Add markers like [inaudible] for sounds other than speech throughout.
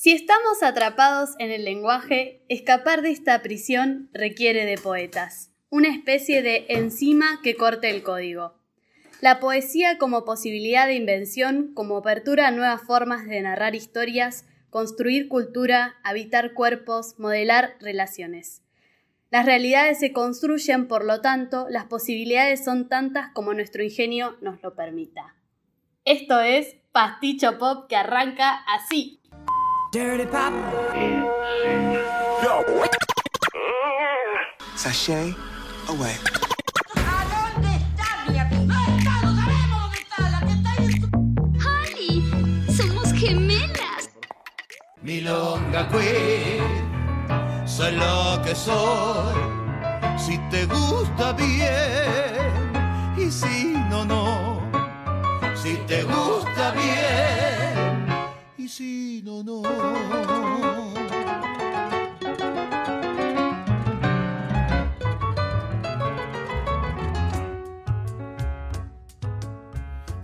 Si estamos atrapados en el lenguaje, escapar de esta prisión requiere de poetas, una especie de enzima que corte el código. La poesía como posibilidad de invención, como apertura a nuevas formas de narrar historias, construir cultura, habitar cuerpos, modelar relaciones. Las realidades se construyen, por lo tanto, las posibilidades son tantas como nuestro ingenio nos lo permita. Esto es Pasticho Pop que arranca así. Dirty Pop. Sashay away. ¿A dónde está mi amiga? No está, no sabemos dónde está. La que está ahí es tu... ¡Holly! ¡Somos gemelas! Milonga Queen, soy lo que soy. Si te gusta bien, y si no, no. Si te gusta bien,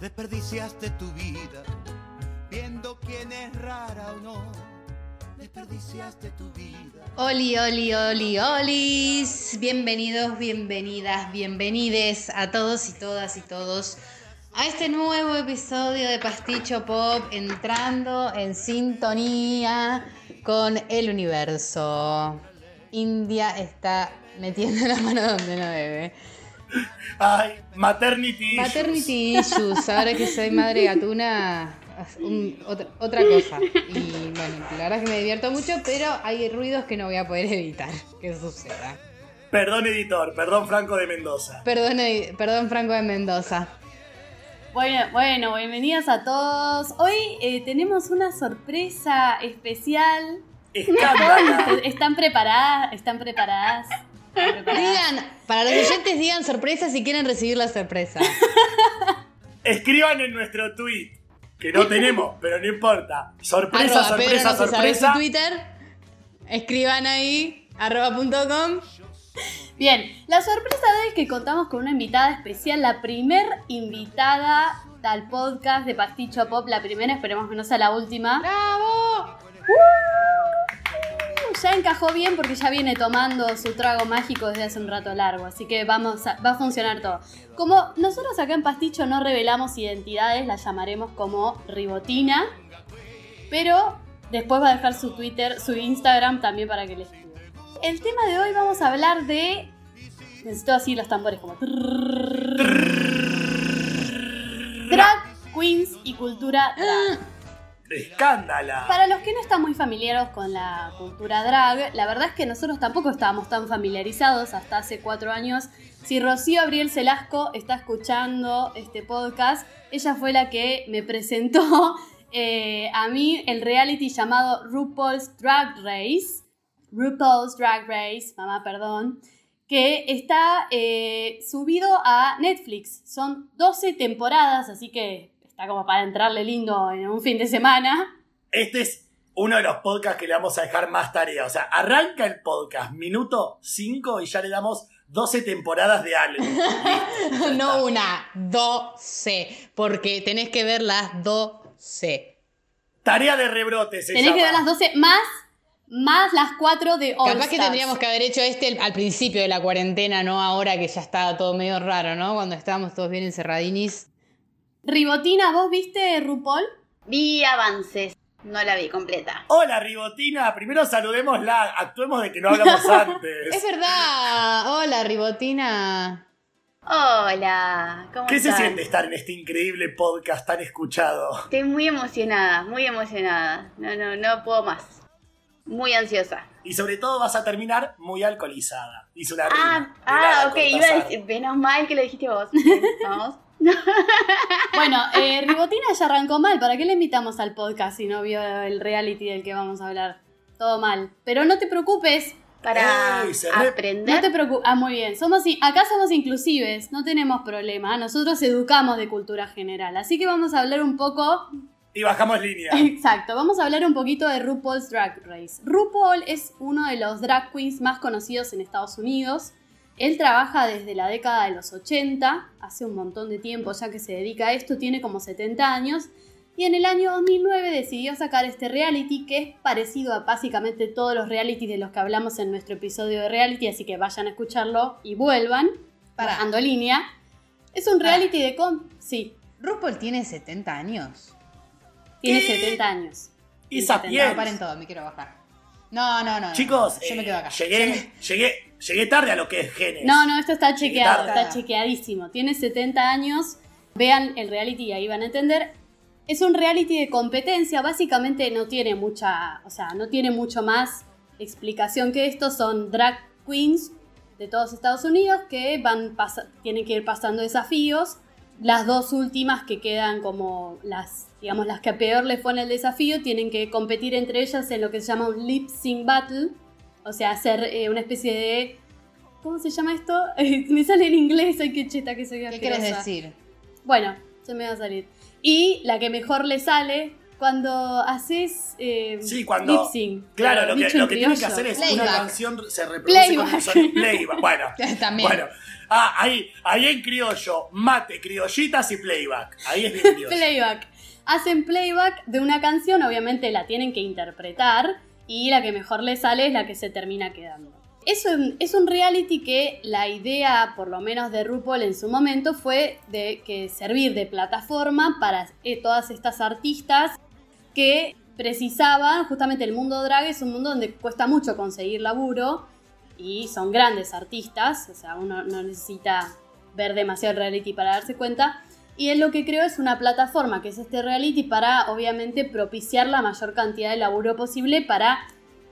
Desperdiciaste tu vida viendo quién es rara o no. Desperdiciaste tu vida. Oli, oli, oli, olis. Bienvenidos, bienvenidas, bienvenides a todos y todas y todos a este nuevo episodio de Pasticho Pop entrando en sintonía con el universo. India está metiendo la mano donde no debe. Ay, maternity. issues. Maternity issues, ahora que soy madre gatuna, un- otra, otra cosa. Y bueno, la verdad es que me divierto mucho, pero hay ruidos que no voy a poder evitar que suceda. Perdón, editor, perdón, Franco de Mendoza. Perdón, perdón Franco de Mendoza. Bueno, bueno, bienvenidos a todos. Hoy eh, tenemos una sorpresa especial. [laughs] ¿Están preparadas? ¿Están preparadas? ¿Están preparadas? Digan, para los oyentes digan sorpresa si quieren recibir la sorpresa. Escriban en nuestro tweet, que no tenemos, pero no importa. Sorpresa, Arroba Pedro sorpresa, sorpresa. Twitter. Escriban ahí, arroba punto com. Bien, la sorpresa de hoy es que contamos con una invitada especial, la primer invitada al podcast de Pasticho Pop, la primera, esperemos que no sea la última. ¡Bravo! Ya encajó bien porque ya viene tomando su trago mágico desde hace un rato largo, así que vamos a- va a funcionar todo. Como nosotros acá en Pasticho no revelamos identidades, la llamaremos como Ribotina, pero después va a dejar su Twitter, su Instagram también para que le escriban. El tema de hoy vamos a hablar de... Necesito así los tambores como... Drag queens y cultura drag. Escándala. Para los que no están muy familiarizados con la cultura drag, la verdad es que nosotros tampoco estábamos tan familiarizados hasta hace cuatro años. Si Rocío Abriel Celasco está escuchando este podcast, ella fue la que me presentó a mí el reality llamado RuPaul's Drag Race. RuPaul's Drag Race, mamá, perdón. Que está eh, subido a Netflix. Son 12 temporadas, así que está como para entrarle lindo en un fin de semana. Este es uno de los podcasts que le vamos a dejar más tarea. O sea, arranca el podcast, minuto 5 y ya le damos 12 temporadas de algo. [laughs] No una, doce. Porque tenés que ver las doce. Tarea de rebrote se Tenés que llama. ver las 12 más, más las 4 de All Capaz que tendríamos que haber hecho este al principio de la cuarentena, no ahora que ya está todo medio raro, ¿no? Cuando estábamos todos bien encerradinis. Ribotina, ¿vos viste RuPaul? Vi avances, no la vi completa. Hola, Ribotina. Primero saludémosla. Actuemos de que no hablamos [laughs] antes. Es verdad. Hola, Ribotina. Hola, ¿cómo ¿Qué se siente estar en este increíble podcast tan escuchado? Estoy muy emocionada, muy emocionada. No, no, no puedo más. Muy ansiosa. Y sobre todo vas a terminar muy alcoholizada. Una Ah, rima. ah, ok, iba a decir, menos mal que lo dijiste vos. [laughs] Vamos. [laughs] Bueno, eh, Ribotina ya arrancó mal. ¿Para qué le invitamos al podcast si no vio el reality del que vamos a hablar? Todo mal. Pero no te preocupes. Para Ey, aprender. No te preocupes. Ah, muy bien. Somos, acá somos inclusives. No tenemos problema. Nosotros educamos de cultura general. Así que vamos a hablar un poco Y bajamos línea. [laughs] Exacto, vamos a hablar un poquito de RuPaul's Drag Race. RuPaul es uno de los drag queens más conocidos en Estados Unidos. Él trabaja desde la década de los 80, hace un montón de tiempo ya que se dedica a esto, tiene como 70 años Y en el año 2009 decidió sacar este reality que es parecido a básicamente todos los realities de los que hablamos en nuestro episodio de reality, así que vayan a escucharlo y vuelvan, Pará. bajando línea. Es un reality de... Com sí, RuPaul tiene 70 años. Tiene 70 años. Y Sapiens. 70. No, paren todo, me quiero bajar. No, no, no. no. Chicos, yo me eh, quedo acá. llegué, llegué, llegué tarde a lo que es genes. No, no, esto está chequeado, está chequeadísimo. Tiene 70 años. Vean el reality y ahí van a entender. Es un reality de competencia, básicamente no tiene mucha, o sea, no tiene mucho más explicación que esto. Son drag queens de todos Estados Unidos que van tienen que ir pasando desafíos. Las dos últimas que quedan como las, digamos, las que peor les fue en el desafío, tienen que competir entre ellas en lo que se llama un lip sync battle. O sea, hacer eh, una especie de ¿Cómo se llama esto? [laughs] me sale en inglés, ay qué cheta que soy ¿Qué quieres decir? Bueno, se me va a salir. Y la que mejor le sale cuando haces eh, Sí, cuando. lip sync. Claro, lo que, lo que tienen que hacer es Playback. una canción se reproduce con un Playback. sonido. Playback. Bueno. [laughs] También. Bueno. Ah, ahí, ahí en criollo, mate, criollitas y playback. Ahí es bien criollo. Playback. Hacen playback de una canción, obviamente la tienen que interpretar y la que mejor le sale es la que se termina quedando. Es un, es un reality que la idea, por lo menos de RuPaul en su momento, fue de que servir de plataforma para eh, todas estas artistas que precisaban, justamente el mundo drag es un mundo donde cuesta mucho conseguir laburo y son grandes artistas, o sea, uno no necesita ver demasiado reality para darse cuenta. Y él lo que creó es una plataforma, que es este reality, para obviamente propiciar la mayor cantidad de laburo posible para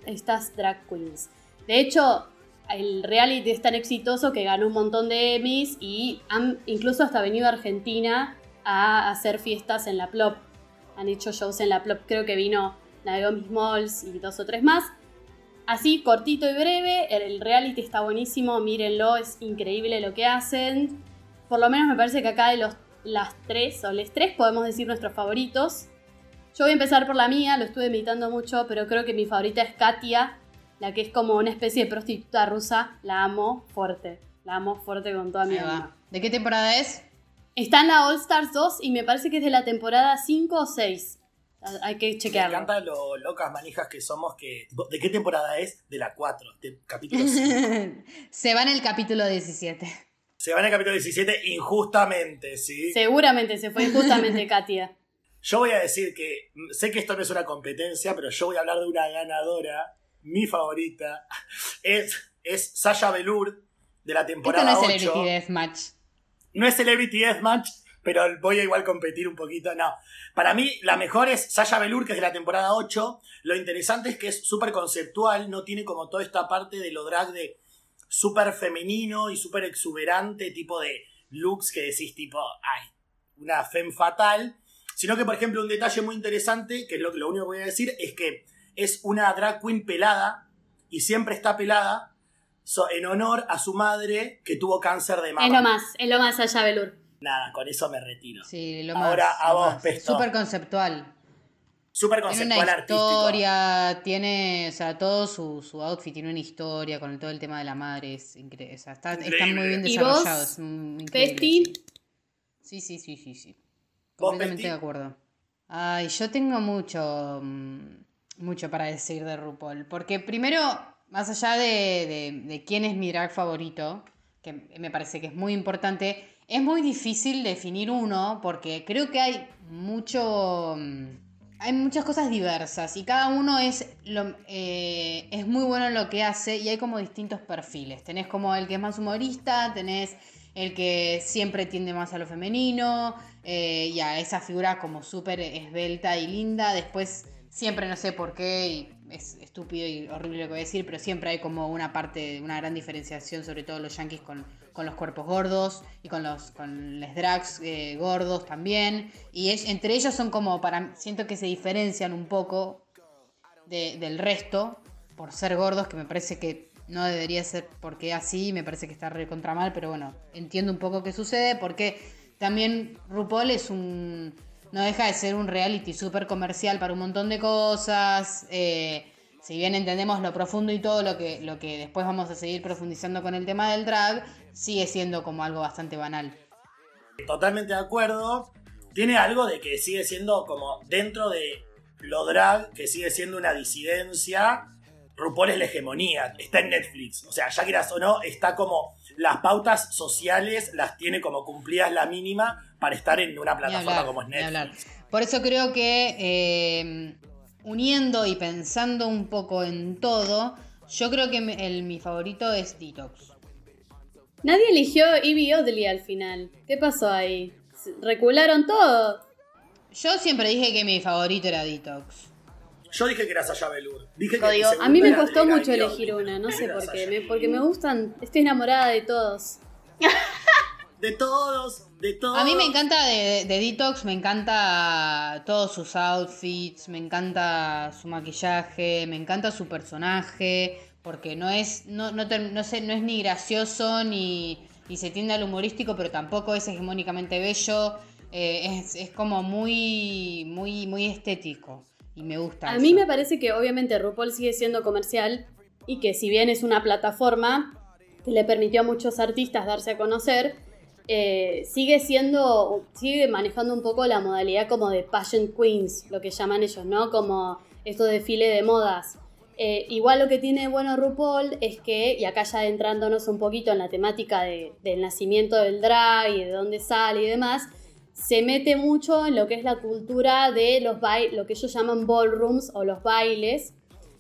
estas drag queens. De hecho, el reality es tan exitoso que ganó un montón de Emmys y han incluso hasta venido a Argentina a hacer fiestas en la Plop. Han hecho shows en la Plop, creo que vino Naomi Smalls y dos o tres más. Así, cortito y breve, el reality está buenísimo, mírenlo, es increíble lo que hacen. Por lo menos me parece que acá de los, las tres, o les tres, podemos decir nuestros favoritos. Yo voy a empezar por la mía, lo estuve meditando mucho, pero creo que mi favorita es Katia, la que es como una especie de prostituta rusa. La amo fuerte, la amo fuerte con toda mi alma. ¿De qué temporada es? Está en la All Stars 2 y me parece que es de la temporada 5 o 6. Hay que Me chequearlo. encanta lo locas manijas que somos. que ¿De qué temporada es? De la 4, de capítulo 5. [laughs] Se va en el capítulo 17. Se va en el capítulo 17 injustamente, ¿sí? Seguramente se fue justamente [laughs] Katia. Yo voy a decir que mm, sé que esto no es una competencia, pero yo voy a hablar de una ganadora, mi favorita. Es, es Sasha Velour de la Esto temporada no es 8. Celebrity Deathmatch. No es Celebrity Deathmatch, pero voy a igual competir un poquito. No. Para mí, la mejor es Sasha Velour, que es de la temporada 8. Lo interesante es que es súper conceptual, no tiene como toda esta parte de lo drag de súper femenino y súper exuberante, tipo de looks que decís tipo, ay, una femme fatal. Sino que, por ejemplo, un detalle muy interesante, que es lo, lo único que voy a decir, es que es una drag queen pelada y siempre está pelada so- en honor a su madre que tuvo cáncer de mama. Es lo más, es lo más allá, Belur. Nada, con eso me retiro. Sí, lo Ahora más. a lo vos. Pesto. Súper conceptual. Súper Tiene conceptual una artístico. historia, tiene, o sea, todo su, su outfit tiene una historia con todo el tema de la madre, es increíble. O sea, está, está Increíble. muy bien ¿Y desarrollado. vos, es increíble, Pesti? Sí, sí, sí, sí, sí. ¿Vos, Completamente de acuerdo. Ay, yo tengo mucho, mm, mucho para decir de RuPaul. Porque primero, más allá de, de- quién es mi drag favorito, que me parece que es muy importante, es muy difícil definir uno porque creo que hay mucho... mm, Hay muchas cosas diversas y cada uno es, lo- eh, es muy bueno en lo que hace y hay como distintos perfiles. Tenés como el que es más humorista, tenés el que siempre tiende más a lo femenino eh, y a esa figura como súper esbelta y linda. Después siempre no sé por qué, y es estúpido y horrible lo que voy a decir, pero siempre hay como una parte, una gran diferenciación, sobre todo los yankees con, con los cuerpos gordos y con los con les drags eh, gordos también. Y es- entre ellos son como para, siento que se diferencian un poco de- del resto por ser gordos, que me parece que no debería ser porque así, me parece que está re contra mal, pero bueno, entiendo un poco qué sucede, porque también RuPaul es un. No deja de ser un reality súper comercial para un montón de cosas. eh, si bien entendemos lo profundo y todo lo que, lo que después vamos a seguir profundizando con el tema del drag, sigue siendo como algo bastante banal. Totalmente de acuerdo. tiene algo de que sigue siendo como dentro de lo drag, que sigue siendo una disidencia. RuPaul es la hegemonía, está en Netflix. O sea, ya quieras o no, está como las pautas sociales las tiene como cumplidas la mínima para estar en una plataforma hablar, como es. Netflix. Por eso creo que eh, uniendo y pensando un poco en todo, yo creo que mi- el, mi favorito es Detox. Nadie eligió Evie Oddly al final. ¿Qué pasó ahí? ¿Se- ¿Recularon todo? Yo siempre dije que mi favorito era Detox. Yo dije que era Sasha Velour. Dije que Código. A mí me costó era mucho elegir una, no sé por qué. Me- porque me gustan, estoy enamorada de todos. De todos, de todos. A mí me encanta de, de Detox, me encanta todos sus outfits, me encanta su maquillaje, me encanta su personaje, porque no es, no, no, no sé, no es ni gracioso ni, ni se tiende al humorístico, pero tampoco es hegemónicamente bello. eh, es, es como muy, muy, muy estético. Y me gusta. A eso. mí me parece que obviamente RuPaul sigue siendo comercial y que si bien es una plataforma que le permitió a muchos artistas darse a conocer, eh, sigue siendo, sigue manejando un poco la modalidad como de pageant queens, lo que llaman ellos, ¿no? Como esto desfile de modas. Eh, igual lo que tiene bueno RuPaul es que, y acá ya adentrándonos un poquito en la temática de- del nacimiento del drag y de dónde sale y demás, se mete mucho en lo que es la cultura de los lo que ellos llaman ballrooms o los bailes,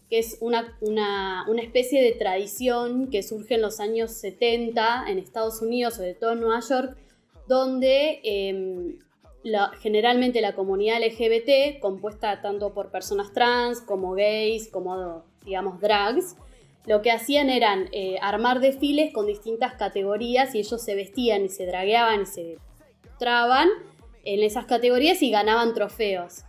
que es una, una, una especie de tradición que surge en los años 70 en Estados Unidos, sobre todo en Nueva York, donde la- generalmente la comunidad LGBT, compuesta tanto por personas trans como gays, como digamos drags, lo que hacían eran eh, armar desfiles con distintas categorías y ellos se vestían y se dragueaban y se mostraban en esas categorías y ganaban trofeos.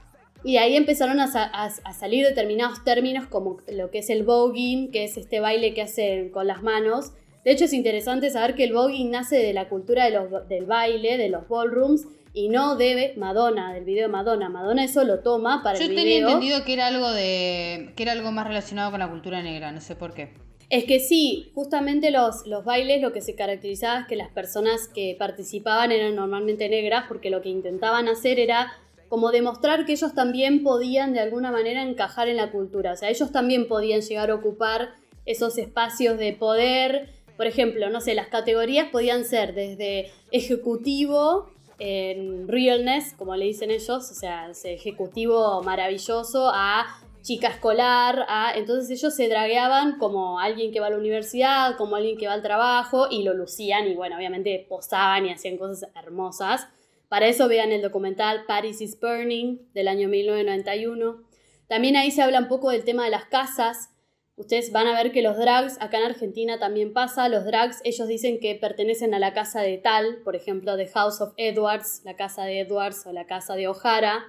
Y ahí empezaron a, sa- a- a salir determinados términos como lo que es el voguing, que es este baile que hacen con las manos. De hecho es interesante saber que el voguing nace de la cultura de los- del baile, de los ballrooms, y no de Madonna, del video de Madonna. Madonna eso lo toma para Yo el tenía video. entendido que era algo de. que era algo más relacionado con la cultura negra, no sé por qué. Es que sí, justamente los, los bailes lo que se caracterizaba es que las personas que participaban eran normalmente negras porque lo que intentaban hacer era como demostrar que ellos también podían de alguna manera encajar en la cultura, o sea, ellos también podían llegar a ocupar esos espacios de poder, por ejemplo, no sé, las categorías podían ser desde ejecutivo en realness, como le dicen ellos, o sea, ejecutivo maravilloso a chica escolar, entonces ellos se dragueaban como alguien que va a la universidad, como alguien que va al trabajo y lo lucían y bueno, obviamente posaban y hacían cosas hermosas. Para eso vean el documental Paris is Burning del año 1991. También ahí se habla un poco del tema de las casas. Ustedes van a ver que los drags, acá en Argentina también pasa, los drags ellos dicen que pertenecen a la casa de tal, por ejemplo, The House of Edwards, la casa de Edwards o la casa de O'Hara.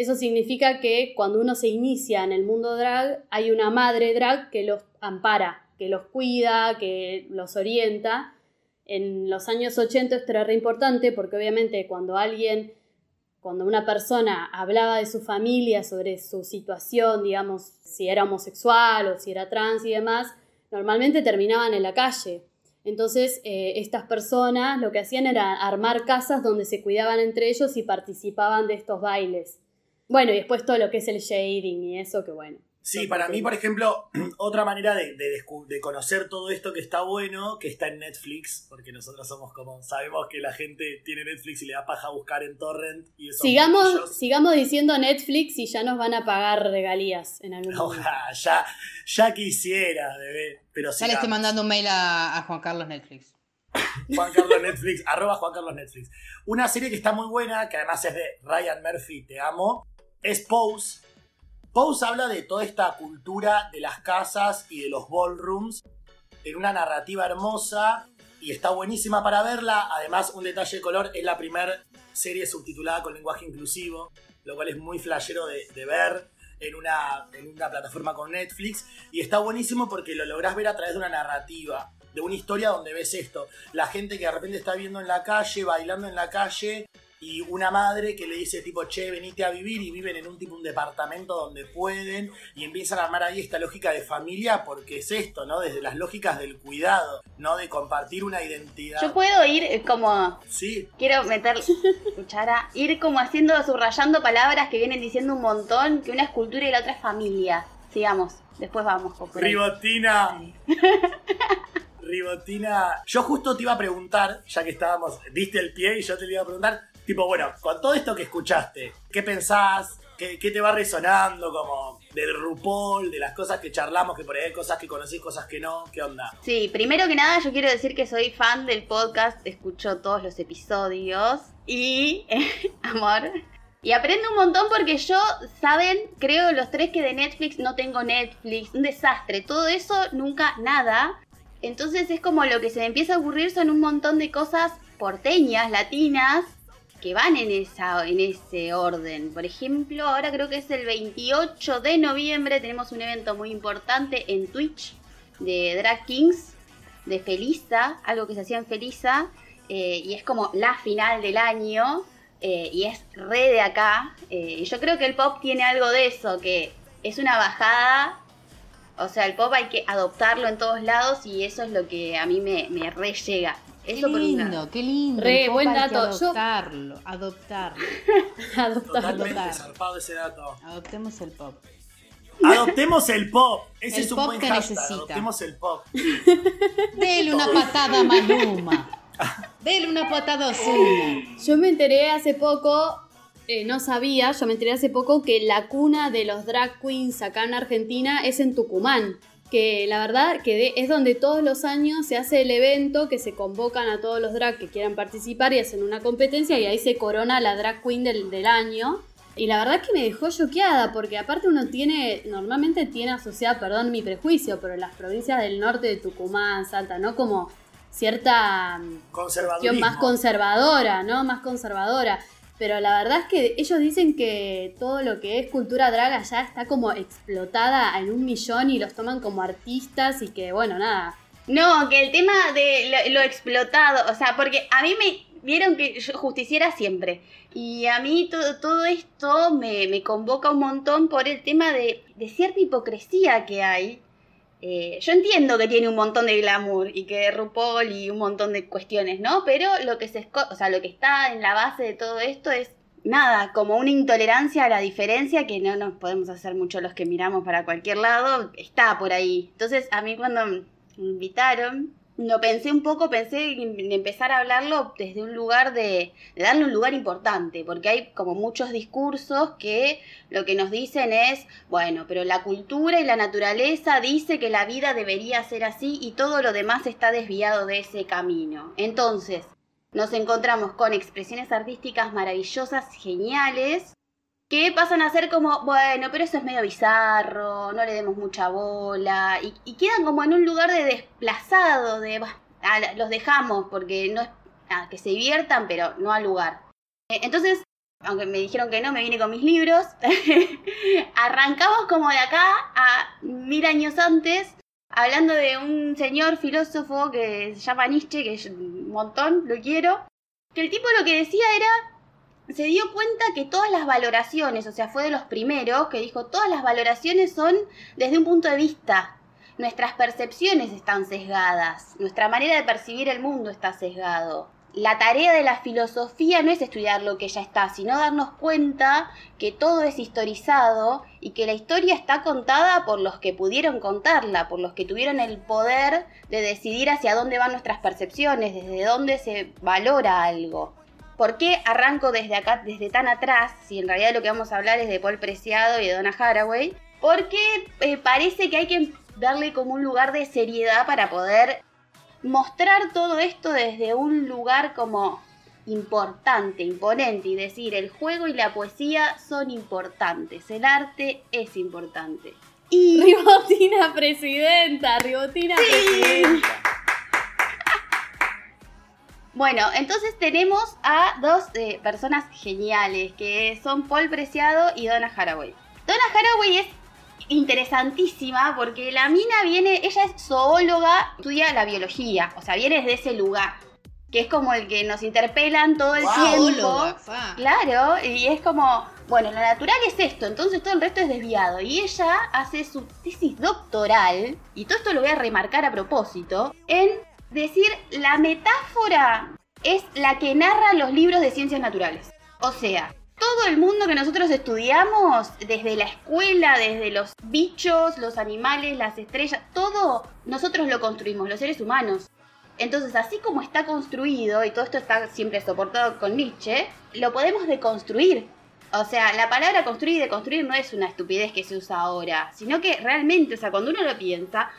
Eso significa que cuando uno se inicia en el mundo drag, hay una madre drag que los ampara, que los cuida, que los orienta. En los años 80 esto era re importante porque obviamente cuando alguien, cuando una persona hablaba de su familia, sobre su situación, digamos, si era homosexual o si era trans y demás, normalmente terminaban en la calle. Entonces, eh, estas personas lo que hacían era armar casas donde se cuidaban entre ellos y participaban de estos bailes. Bueno, y después todo lo que es el shading y eso, que bueno. Sí, para mí, por ejemplo, [clears throat] otra manera de, de de conocer todo esto que está bueno, que está en Netflix, porque nosotros somos como, sabemos que la gente tiene Netflix y le da paja buscar en torrent y eso. Sigamos, sigamos diciendo Netflix y ya nos van a pagar regalías en algún momento. Ojalá, ya, ya quisiera, bebé. Pero Ya le estoy mandando un mail a, a Juan Carlos Netflix. [laughs] Juan Carlos Netflix, arroba Juan Carlos Netflix. Una serie que está muy buena, que además es de Ryan Murphy, te amo, es Pose. Pose habla de toda esta cultura de las casas y de los ballrooms en una narrativa hermosa y está buenísima para verla. Además, un detalle de color, es la primera serie subtitulada con lenguaje inclusivo, lo cual es muy flashero de, ver en una, en una plataforma con Netflix. Y está buenísimo porque lo lográs ver a través de una narrativa, de una historia donde ves esto. La gente que de repente está viendo en la calle, bailando en la calle, y una madre que le dice tipo, che, venite a vivir y viven en un tipo un departamento donde pueden y empiezan a armar ahí esta lógica de familia porque es esto, ¿no? Desde las lógicas del cuidado, ¿no? De compartir una identidad. Yo puedo ir eh, como. Sí, Quiero meter cuchara, ir como haciendo, subrayando palabras que vienen diciendo un montón, que una es cultura y la otra es familia. Sigamos, después vamos. Ribotina. [laughs] Ribotina. Yo justo te iba a preguntar, ya que estábamos, diste el pie y yo te lo iba a preguntar, tipo, bueno, con todo esto que escuchaste, ¿qué pensás? ¿Qué, qué te va resonando como del RuPaul, de las cosas que charlamos, que por ahí hay cosas que conocís, cosas que no? ¿Qué onda? Sí, primero que nada yo quiero decir que soy fan del podcast, escucho todos los episodios y, [laughs] amor, y aprendo un montón porque yo, saben, creo los tres que de Netflix no tengo Netflix, un desastre, todo eso nunca nada. Entonces es como lo que se me empieza a ocurrir son un montón de cosas porteñas, latinas, que van en, esa, en ese orden. Por ejemplo, ahora creo que es el 28 de noviembre, tenemos un evento muy importante en Twitch de Drag Kings, de Felisa, algo que se hacía en Felisa, eh, y es como la final del año, eh, y es re de acá. eh, y yo creo que el pop tiene algo de eso, que es una bajada. O sea, el pop hay que adoptarlo en todos lados y eso es lo que a mí me, me re llega. Qué Eso por lado. lindo, qué lindo. Re, buen dato. Yo- Adoptarlo, adoptarlo. [laughs] Totalmente zarpado ese dato. Adoptemos el pop. Adoptemos el pop. Ese El es un pop buen que hashtag. necesita. Adoptemos el pop. [laughs] Dele una patada a Maluma. Dele una patada a. Yo me enteré hace poco, eh, no sabía, yo me enteré hace poco que la cuna de los drag queens acá en Argentina es en Tucumán. Que la verdad que de- es donde todos los años se hace el evento, que se convocan a todos los drag que quieran participar y hacen una competencia y ahí se corona la drag queen del, del año. Y la verdad que me dejó choqueada, porque aparte uno tiene, normalmente tiene asociada, perdón mi prejuicio, pero las provincias del norte de Tucumán, Salta, ¿no? Como cierta mm, más conservadora, ¿no? Más conservadora. Pero la verdad es que ellos dicen que todo lo que es cultura drag allá está como explotada en un millón y los toman como artistas y que, bueno, nada. No, que el tema de lo, lo explotado, o sea, porque a mí me vieron que justiciera siempre. Y a mí todo, todo esto me, me convoca un montón por el tema de cierta hipocresía que hay. Eh, yo entiendo que tiene un montón de glamour y que RuPaul y un montón de cuestiones, ¿no? Pero lo que se o sea, lo que está en la base de todo esto es nada, como una intolerancia a la diferencia que no nos podemos hacer mucho los que miramos para cualquier lado, está por ahí. Entonces, a mí cuando me invitaron, lo pensé un poco, pensé en empezar a hablarlo desde un lugar de, de darle un lugar importante, porque hay como muchos discursos que lo que nos dicen es, bueno, pero la cultura y la naturaleza dice que la vida debería ser así y todo lo demás está desviado de ese camino. Entonces, nos encontramos con expresiones artísticas maravillosas, geniales, que pasan a ser como, bueno, pero eso es medio bizarro, no le demos mucha bola, y, quedan como en un lugar de desplazado, de, "Bah, ah, la- los dejamos porque no es, que se diviertan, pero no al lugar. Eh, Entonces, aunque me dijeron que no, me vine con mis libros, [laughs] arrancamos como de acá a mil años antes, hablando de un señor filósofo que se llama Nietzsche, que es un montón, lo quiero, que el tipo lo que decía era se dio cuenta que todas las valoraciones, o sea, fue de los primeros que dijo, todas las valoraciones son desde un punto de vista. Nuestras percepciones están sesgadas, nuestra manera de percibir el mundo está sesgado. La tarea de la filosofía no es estudiar lo que ya está, sino darnos cuenta que todo es historizado y que la historia está contada por los que pudieron contarla, por los que tuvieron el poder de decidir hacia dónde van nuestras percepciones, desde dónde se valora algo. ¿Por qué arranco desde acá, desde tan atrás, si en realidad lo que vamos a hablar es de Paul Preciado y de Donna Haraway? Porque eh, parece que hay que darle como un lugar de seriedad para poder mostrar todo esto desde un lugar como importante, imponente y decir el juego y la poesía son importantes, el arte es importante. Y Ribotina presidenta, Ribotina presidenta. Bueno, entonces tenemos a dos eh, personas geniales, que son Paul Preciado y Donna Haraway. Donna Haraway es interesantísima porque la mina viene, ella es zoóloga, estudia la biología, o sea, viene desde ese lugar. que es como el que nos interpelan todo el Wow, tiempo. Claro, y es como, bueno, lo natural es esto, entonces todo el resto es desviado. Y ella hace su tesis doctoral, y todo esto lo voy a remarcar a propósito, en decir la metáfora es la que narra los libros de ciencias naturales. O sea, todo el mundo que nosotros estudiamos, desde la escuela, desde los bichos, los animales, las estrellas, todo nosotros lo construimos, los seres humanos. Entonces, así como está construido, y todo esto está siempre soportado con Nietzsche, lo podemos deconstruir. O sea, la palabra construir y deconstruir no es una estupidez que se usa ahora, sino que realmente, o sea, cuando uno lo piensa,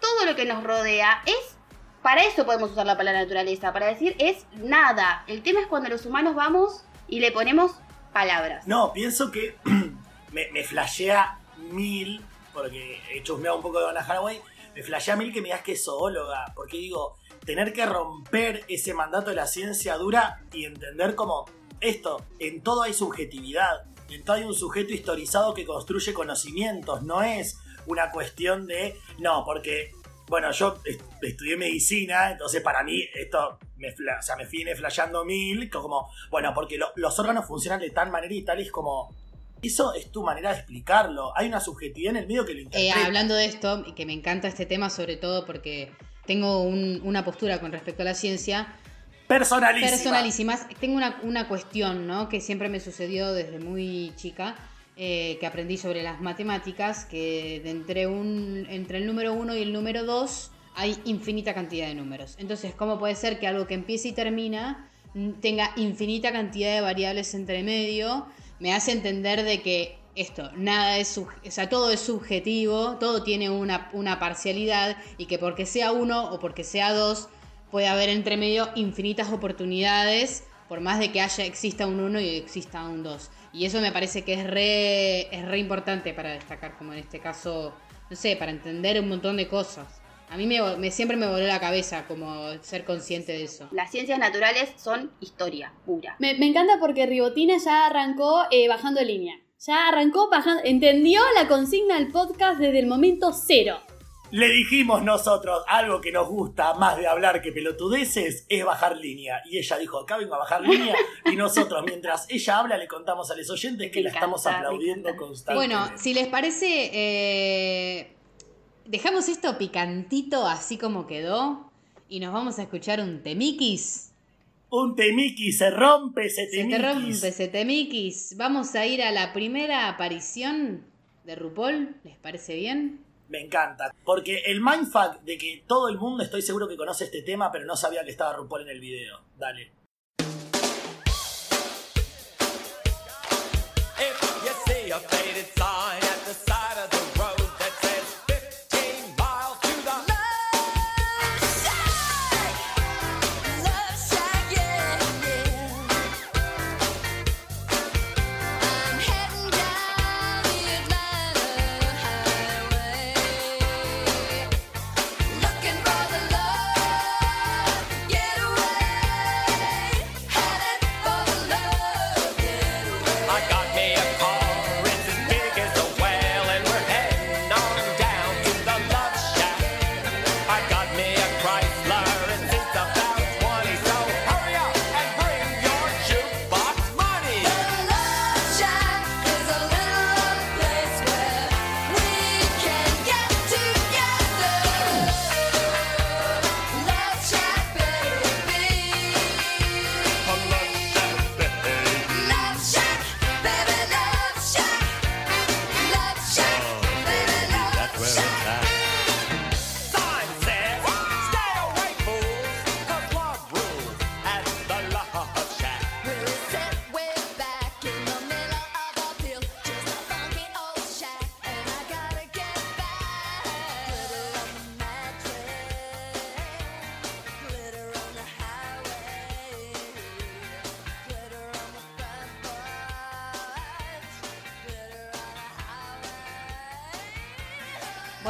todo lo que nos rodea es... Para eso podemos usar la palabra naturaleza, para decir es nada. El tema es cuando los humanos vamos y le ponemos palabras. No, pienso que [clears throat] me, me flashea mil, porque he chusmeado un poco de Donna Haraway, me flashea mil que me digas que es zoóloga, porque digo, tener que romper ese mandato de la ciencia dura y entender como esto, en todo hay subjetividad, en todo hay un sujeto historizado que construye conocimientos, no es una cuestión de, no, porque, bueno, yo est- estudié medicina, entonces para mí esto me, o sea, me viene flasheando mil, como, bueno, porque lo- los órganos funcionan de tal manera y tal, y es como, eso es tu manera de explicarlo, hay una subjetividad en el medio que lo Eh, interpreta. hablando de esto, y que me encanta este tema, sobre todo porque tengo un- una postura con respecto a la ciencia, Personalísima. personalísimas. Tengo una, una cuestión, ¿no? Que siempre me sucedió desde muy chica, eh, que aprendí sobre las matemáticas, que entre, un, entre el número 1 y el número 2 hay infinita cantidad de números. Entonces, ¿cómo puede ser que algo que empieza y termina tenga infinita cantidad de variables entre medio? Me hace entender de que esto, nada es, o sea, todo es subjetivo, todo tiene una, una parcialidad y que porque sea uno o porque sea dos, puede haber entre medio infinitas oportunidades, por más de que haya, exista un 1 y exista un 2. Y eso me parece que es re, es re importante para destacar, como en este caso, no sé, para entender un montón de cosas. A mí me, me- siempre me voló la cabeza como ser consciente de eso. Las ciencias naturales son historia pura. Me, me encanta porque Ribotina ya arrancó eh, bajando línea. Ya arrancó bajando. Entendió la consigna del podcast desde el momento cero. Le dijimos nosotros algo que nos gusta más de hablar que pelotudeces es bajar línea. Y ella dijo, acá vengo a bajar línea. Y nosotros, mientras ella habla, le contamos a los oyentes que Me la estamos encanta, aplaudiendo constantemente. Bueno, si les parece, eh, dejamos esto picantito así como quedó y nos vamos a escuchar un temikis. Un temiki se rompe ese Se temiki. te rompe ese temikis. Vamos a ir a la primera aparición de RuPaul. ¿Les parece bien? Me encanta. Porque el mindfuck de que todo el mundo estoy seguro que conoce este tema, pero no sabía que estaba RuPaul en el video. Dale.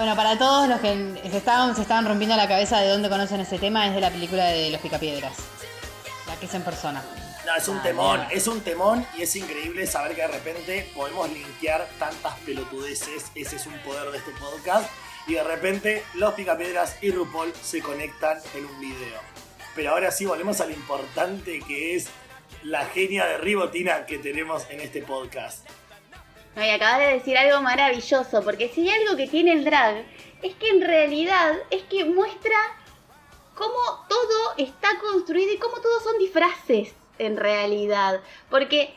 Bueno, para todos los que se estaban, se estaban rompiendo la cabeza de dónde conocen este tema, es de la película de Los Picapiedras. La que es en persona. No, es un Ah, temón, es un temón y es increíble saber que de repente podemos linkear tantas pelotudeces. Ese es un poder de este podcast. Y de repente los Picapiedras y RuPaul se conectan en un video. Pero ahora sí, volvemos a lo importante que es la genia de ribotina que tenemos en este podcast. No, y acabas de decir algo maravilloso, porque si hay algo que tiene el drag, es que en realidad es que muestra cómo todo está construido y cómo todos son disfraces en realidad. Porque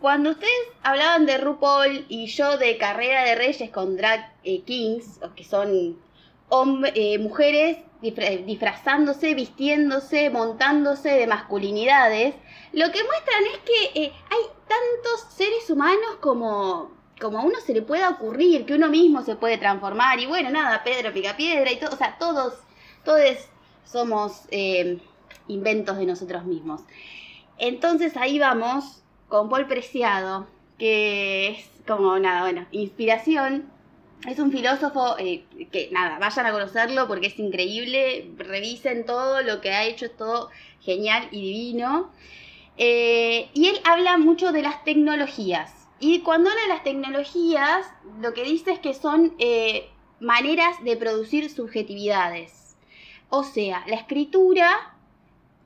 cuando ustedes hablaban de RuPaul y yo de Carrera de Reyes con Drag eh, Kings, que son eh, mujeres disfra- disfrazándose, vistiéndose, montándose de masculinidades, lo que muestran es que eh, hay tantos seres humanos como, como a uno se le pueda ocurrir, que uno mismo se puede transformar. Y bueno, nada, Pedro Picapiedra y todo, o sea, todos, todos somos eh, inventos de nosotros mismos. Entonces ahí vamos con Paul Preciado, que es como nada, bueno, inspiración. Es un filósofo eh, que nada, vayan a conocerlo porque es increíble. Revisen todo lo que ha hecho, es todo genial y divino. Eh, y él habla mucho de las tecnologías. Y cuando habla de las tecnologías, lo que dice es que son eh, maneras de producir subjetividades. O sea, la escritura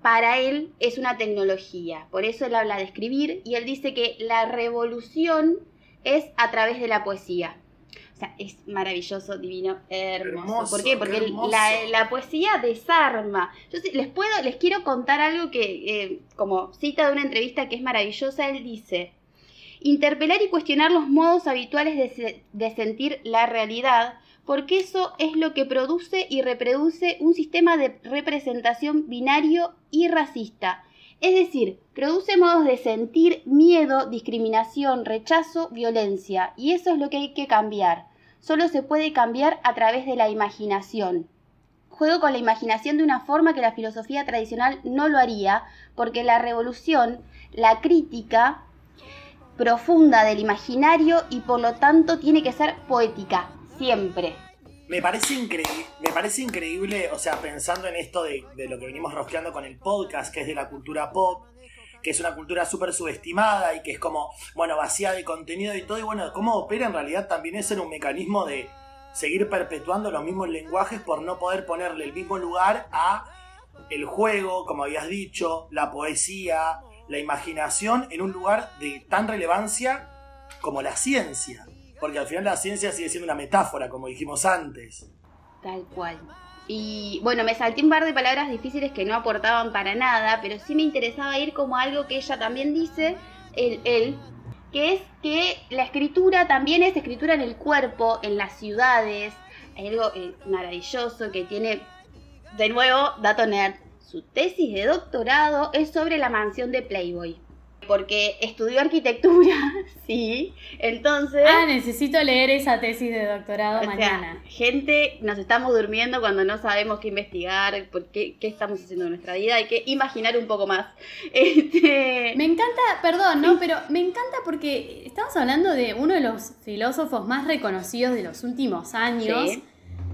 para él es una tecnología. Por eso él habla de escribir y él dice que la revolución es a través de la poesía. O sea, es maravilloso, divino, hermoso. Hermoso, ¿Por qué? Porque hermoso. la, la poesía desarma. Yo sí- les puedo, les quiero contar algo que, eh, como cita de una entrevista que es maravillosa, él dice, interpelar y cuestionar los modos habituales de, se- de sentir la realidad, porque eso es lo que produce y reproduce un sistema de representación binario y racista. Es decir, produce modos de sentir miedo, discriminación, rechazo, violencia, y eso es lo que hay que cambiar. Solo se puede cambiar a través de la imaginación. Juego con la imaginación de una forma que la filosofía tradicional no lo haría, porque la revolución, la crítica profunda del imaginario y por lo tanto tiene que ser poética, siempre. Me parece, increíble, me parece increíble, o sea, pensando en esto de, lo que venimos rosqueando con el podcast, que es de la cultura pop, que es una cultura súper subestimada y que es como, bueno, vacía de contenido y todo, y bueno, cómo opera en realidad también es en un mecanismo de seguir perpetuando los mismos lenguajes por no poder ponerle el mismo lugar a el juego, como habías dicho, la poesía, la imaginación en un lugar de tan relevancia como la ciencia. Porque al final la ciencia sigue siendo una metáfora, como dijimos antes. Tal cual. Y bueno, me salté un par de palabras difíciles que no aportaban para nada, pero sí me interesaba ir como algo que ella también dice, él, él, que es que la escritura también es escritura en el cuerpo, en las ciudades, Hay algo eh, maravilloso que tiene, de nuevo, dato nerd. Su tesis de doctorado es sobre la mansión de Playboy. Porque estudió arquitectura, [laughs] sí. Entonces. Ah, necesito leer esa tesis de doctorado O sea, mañana. gente, nos estamos durmiendo cuando no sabemos qué investigar, por qué, qué estamos haciendo en nuestra vida, hay que imaginar un poco más. [laughs] Este, Me encanta, perdón, ¿no? Pero me encanta porque estamos hablando de uno de los filósofos más reconocidos de los últimos años. Sí.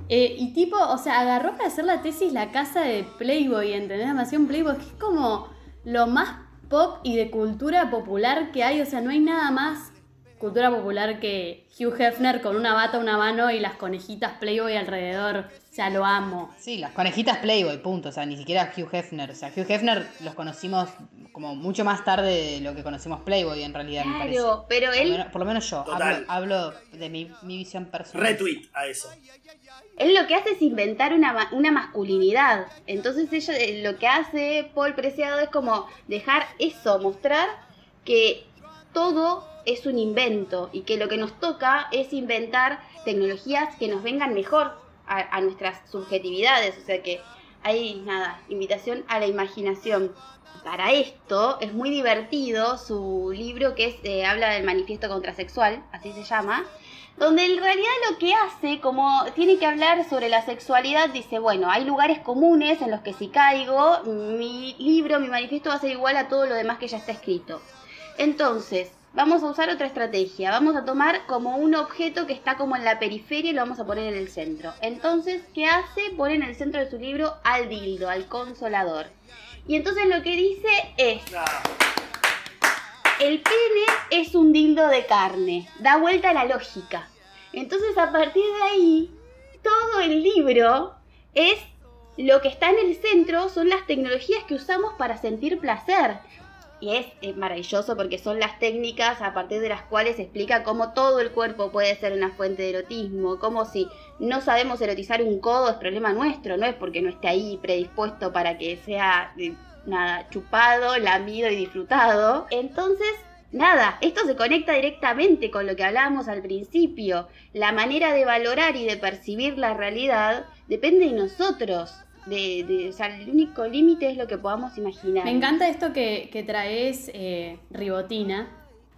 Eh, y tipo, o sea, agarró para hacer la tesis la casa de Playboy, ¿entendés? La mansión Playboy, que es como lo más pop y de cultura popular que hay. O sea, no hay nada más cultura popular que Hugh Hefner con una bata, una mano y las conejitas Playboy alrededor. O sea, lo amo. Sí, las conejitas Playboy, punto. O sea, ni siquiera Hugh Hefner. O sea, Hugh Hefner los conocimos como mucho más tarde de lo que conocimos Playboy, en realidad, me parece. claro, pero Por lo, él, menos, por lo menos yo. Total. Hablo, hablo de mi, mi visión personal. Retweet a eso. Él lo que hace es inventar una, una masculinidad. Entonces ella, eh, lo que hace Paul Preciado es como dejar eso, mostrar que todo es un invento y que lo que nos toca es inventar tecnologías que nos vengan mejor a, a nuestras subjetividades. O sea que hay nada, invitación a la imaginación. Para esto es muy divertido su libro que es, eh, habla del manifiesto contrasexual, así se llama, donde en realidad lo que hace, como tiene que hablar sobre la sexualidad, dice, bueno, hay lugares comunes en los que si caigo, mi libro, mi manifiesto va a ser igual a todo lo demás que ya está escrito. Entonces, vamos a usar otra estrategia. Vamos a tomar como un objeto que está como en la periferia y lo vamos a poner en el centro. Entonces, ¿qué hace? Pone en el centro de su libro al dildo, al consolador. Y entonces lo que dice es, el pene es un dildo de carne. Da vuelta a la lógica. Entonces, a partir de ahí, todo el libro es lo que está en el centro son las tecnologías que usamos para sentir placer. Y es, maravilloso porque son las técnicas a partir de las cuales explica cómo todo el cuerpo puede ser una fuente de erotismo, como si no sabemos erotizar un codo es problema nuestro, no es porque no esté ahí predispuesto para que sea eh, nada chupado, lamido y disfrutado. Entonces, nada, esto se conecta directamente con lo que hablábamos al principio. La manera de valorar y de percibir la realidad depende de nosotros. De, de- o sea, el único límite es lo que podamos imaginar. Me encanta esto que, traes, eh, Ribotina,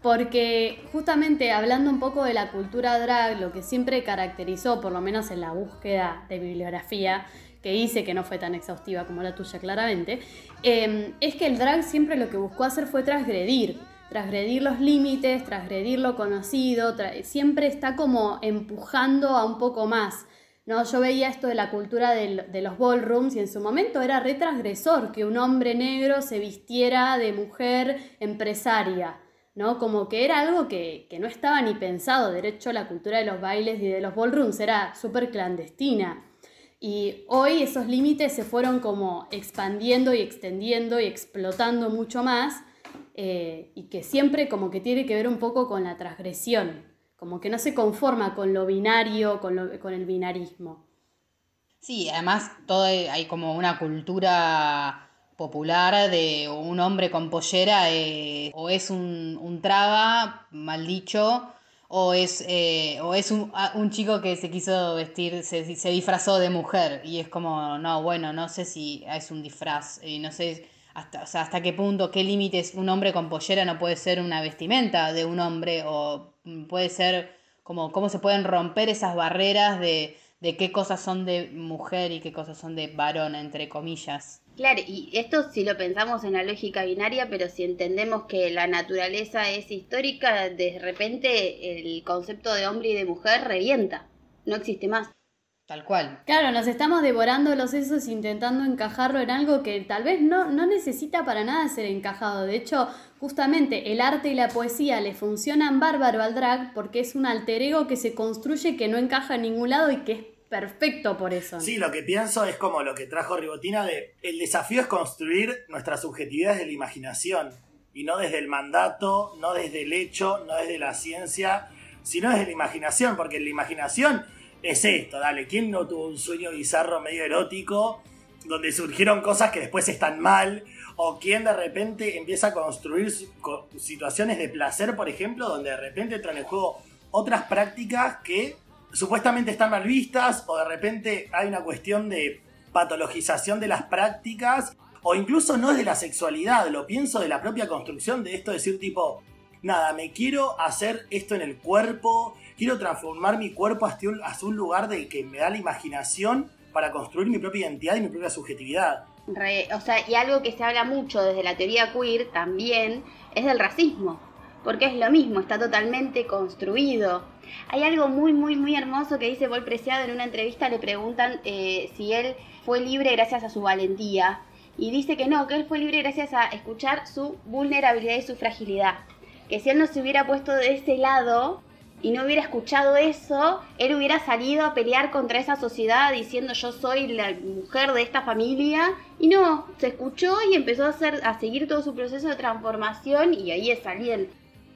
porque justamente hablando un poco de la cultura drag, lo que siempre caracterizó, por lo menos en la búsqueda de bibliografía, que hice, que no fue tan exhaustiva como la tuya claramente, eh, es que el drag siempre lo que buscó hacer fue transgredir, transgredir los límites, transgredir lo conocido, siempre está como empujando a un poco más. No, yo veía esto de la cultura de los ballrooms y en su momento era re transgresor que un hombre negro se vistiera de mujer empresaria, ¿no? Como que era algo que, que no estaba ni pensado. De hecho, la cultura de los bailes y de los ballrooms era súper clandestina. Y hoy esos límites se fueron como expandiendo y extendiendo y explotando mucho más eh, y que siempre como que tiene que ver un poco con la transgresión, como que no se conforma con lo binario, con, lo- con el binarismo. Sí, además todo hay como una cultura popular de un hombre con pollera eh, o es un, un traga, mal dicho, o es, eh, o es un, un chico que se quiso vestir, se, se disfrazó de mujer y es como, no, bueno, no sé si es un disfraz, no sé hasta, o sea, hasta qué punto, qué límites un hombre con pollera no puede ser una vestimenta de un hombre o mm, puede ser como cómo se pueden romper esas barreras de, de qué cosas son de mujer y qué cosas son de varón, entre comillas. Claro, y esto si lo pensamos en la lógica binaria, pero si entendemos que la naturaleza es histórica, de repente el concepto de hombre y de mujer revienta, no existe más. Tal cual. Claro, nos estamos devorando los sesos intentando encajarlo en algo que tal vez no, no necesita para nada ser encajado. De hecho, justamente el arte y la poesía le funcionan bárbaro al drag porque es un alter ego que se construye que no encaja en ningún lado y que es perfecto por eso. Sí, lo que pienso es como lo que trajo Ribotina de el desafío es construir nuestras subjetividades de la imaginación y no desde el mandato, no desde el hecho, no desde la ciencia, sino desde la imaginación, porque la imaginación es esto, dale, ¿quién no tuvo un sueño bizarro medio erótico donde surgieron cosas que después están mal? ¿O quién de repente empieza a construir situaciones de placer, por ejemplo, donde de repente entran en juego otras prácticas que supuestamente están mal vistas o de repente hay una cuestión de patologización de las prácticas o incluso no es de la sexualidad, lo pienso de la propia construcción de esto, decir tipo, nada, me quiero hacer esto en el cuerpo, quiero transformar mi cuerpo hacia un lugar de que me da la imaginación para construir mi propia identidad y mi propia subjetividad. Re- o sea, y algo que se habla mucho desde la teoría queer también es del racismo, porque es lo mismo, está totalmente construido. Hay algo muy, muy, muy hermoso que dice Paul Preciado en una entrevista, le preguntan eh, si él fue libre gracias a su valentía, y dice que no, que él fue libre gracias a escuchar su vulnerabilidad y su fragilidad, que si él no se hubiera puesto de ese lado, y no hubiera escuchado eso, él hubiera salido a pelear contra esa sociedad diciendo yo soy la mujer de esta familia. Y no, se escuchó y empezó a, hacer, a seguir todo su proceso de transformación y ahí es salir.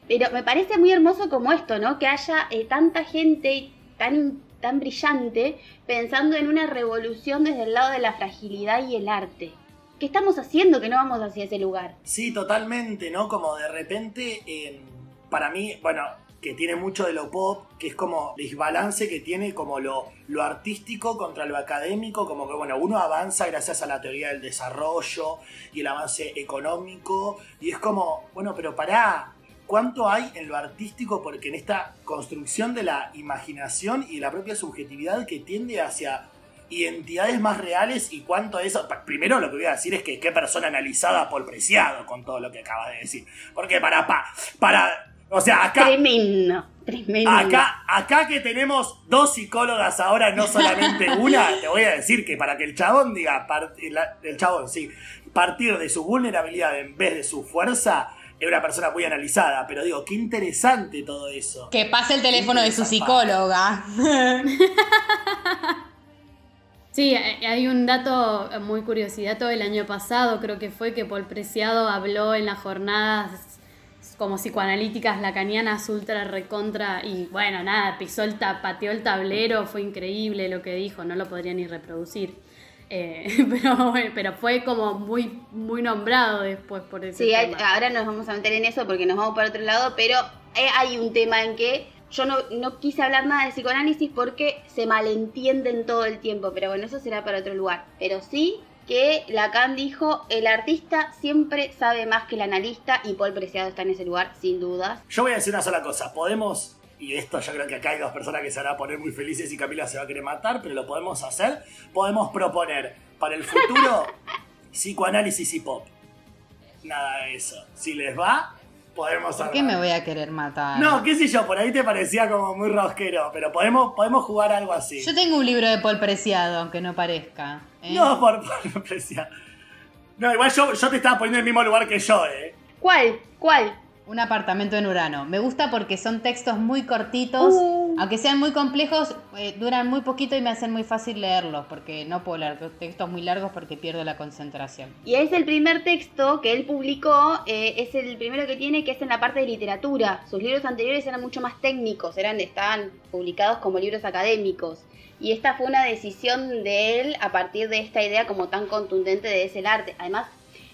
Pero me parece muy hermoso como esto, ¿no? Que haya eh, tanta gente tan, tan brillante pensando en una revolución desde el lado de la fragilidad y el arte. ¿Qué estamos haciendo que no vamos hacia ese lugar? Sí, totalmente, ¿no? Como de repente, eh, para mí, bueno, que tiene mucho de lo pop, que es como desbalance que tiene como lo, lo artístico contra lo académico, como que, bueno, uno avanza gracias a la teoría del desarrollo y el avance económico, y es como, bueno, pero pará, ¿cuánto hay en lo artístico? Porque en esta construcción de la imaginación y de la propia subjetividad que tiende hacia identidades más reales y cuánto de eso. Primero lo que voy a decir es que qué persona analizada por preciado con todo lo que acaba de decir. Porque para, pa, para. O sea, acá. Tremendo, tremendo. Acá, acá que tenemos dos psicólogas ahora, no solamente [laughs] una, te voy a decir que para que el chabón diga, part- la- el chabón, sí, partir de su vulnerabilidad en vez de su fuerza, es una persona muy analizada. Pero digo, qué interesante todo eso. Que pase el teléfono de su psicóloga. [laughs] Sí, eh, hay un dato muy curiosidad. Todo el año pasado creo que fue que Paul Preciado habló en las jornadas como psicoanalíticas lacanianas ultra recontra y bueno, nada, pisó el ta- pateó el tablero, fue increíble lo que dijo, no lo podría ni reproducir. Eh, [laughs] pero, pero fue como muy, muy nombrado después por ese Sí, hay- ahora nos vamos a meter en eso porque nos vamos para otro lado, pero eh, hay un tema en que yo no, no quise hablar nada de psicoanálisis porque se malentienden todo el tiempo, pero bueno, eso será para otro lugar. Pero sí que Lacan dijo, el artista siempre sabe más que el analista y Paul Preciado está en ese lugar, sin dudas. Yo voy a decir una sola cosa. Podemos, y esto yo creo que acá hay dos personas que se van a poner muy felices y Camila se va a querer matar, pero lo podemos hacer. Podemos proponer para el futuro [laughs] psicoanálisis y pop. Nada de eso. Si les va, podemos ¿Por qué armar. me voy a querer matar? No, qué sé yo, por ahí te parecía como muy rosquero, pero podemos, podemos jugar algo así. Yo tengo un libro de Paul Preciado, aunque no parezca. ¿eh? No, por, por apreciar. No, igual yo, yo te estaba poniendo en el mismo lugar que yo, eh. ¿Cuál? ¿Cuál? Un apartamento en Urano. Me gusta porque son textos muy cortitos. Uh. Aunque sean muy complejos, eh, duran muy poquito y me hacen muy fácil leerlos. Porque no puedo leer textos muy largos porque pierdo la concentración. Y es el primer texto que él publicó, eh, es el primero que tiene que es en la parte de literatura. Sus libros anteriores eran mucho más técnicos, eran, estaban publicados como libros académicos. Y esta fue una decisión de él a partir de esta idea como tan contundente de ese el arte. Además,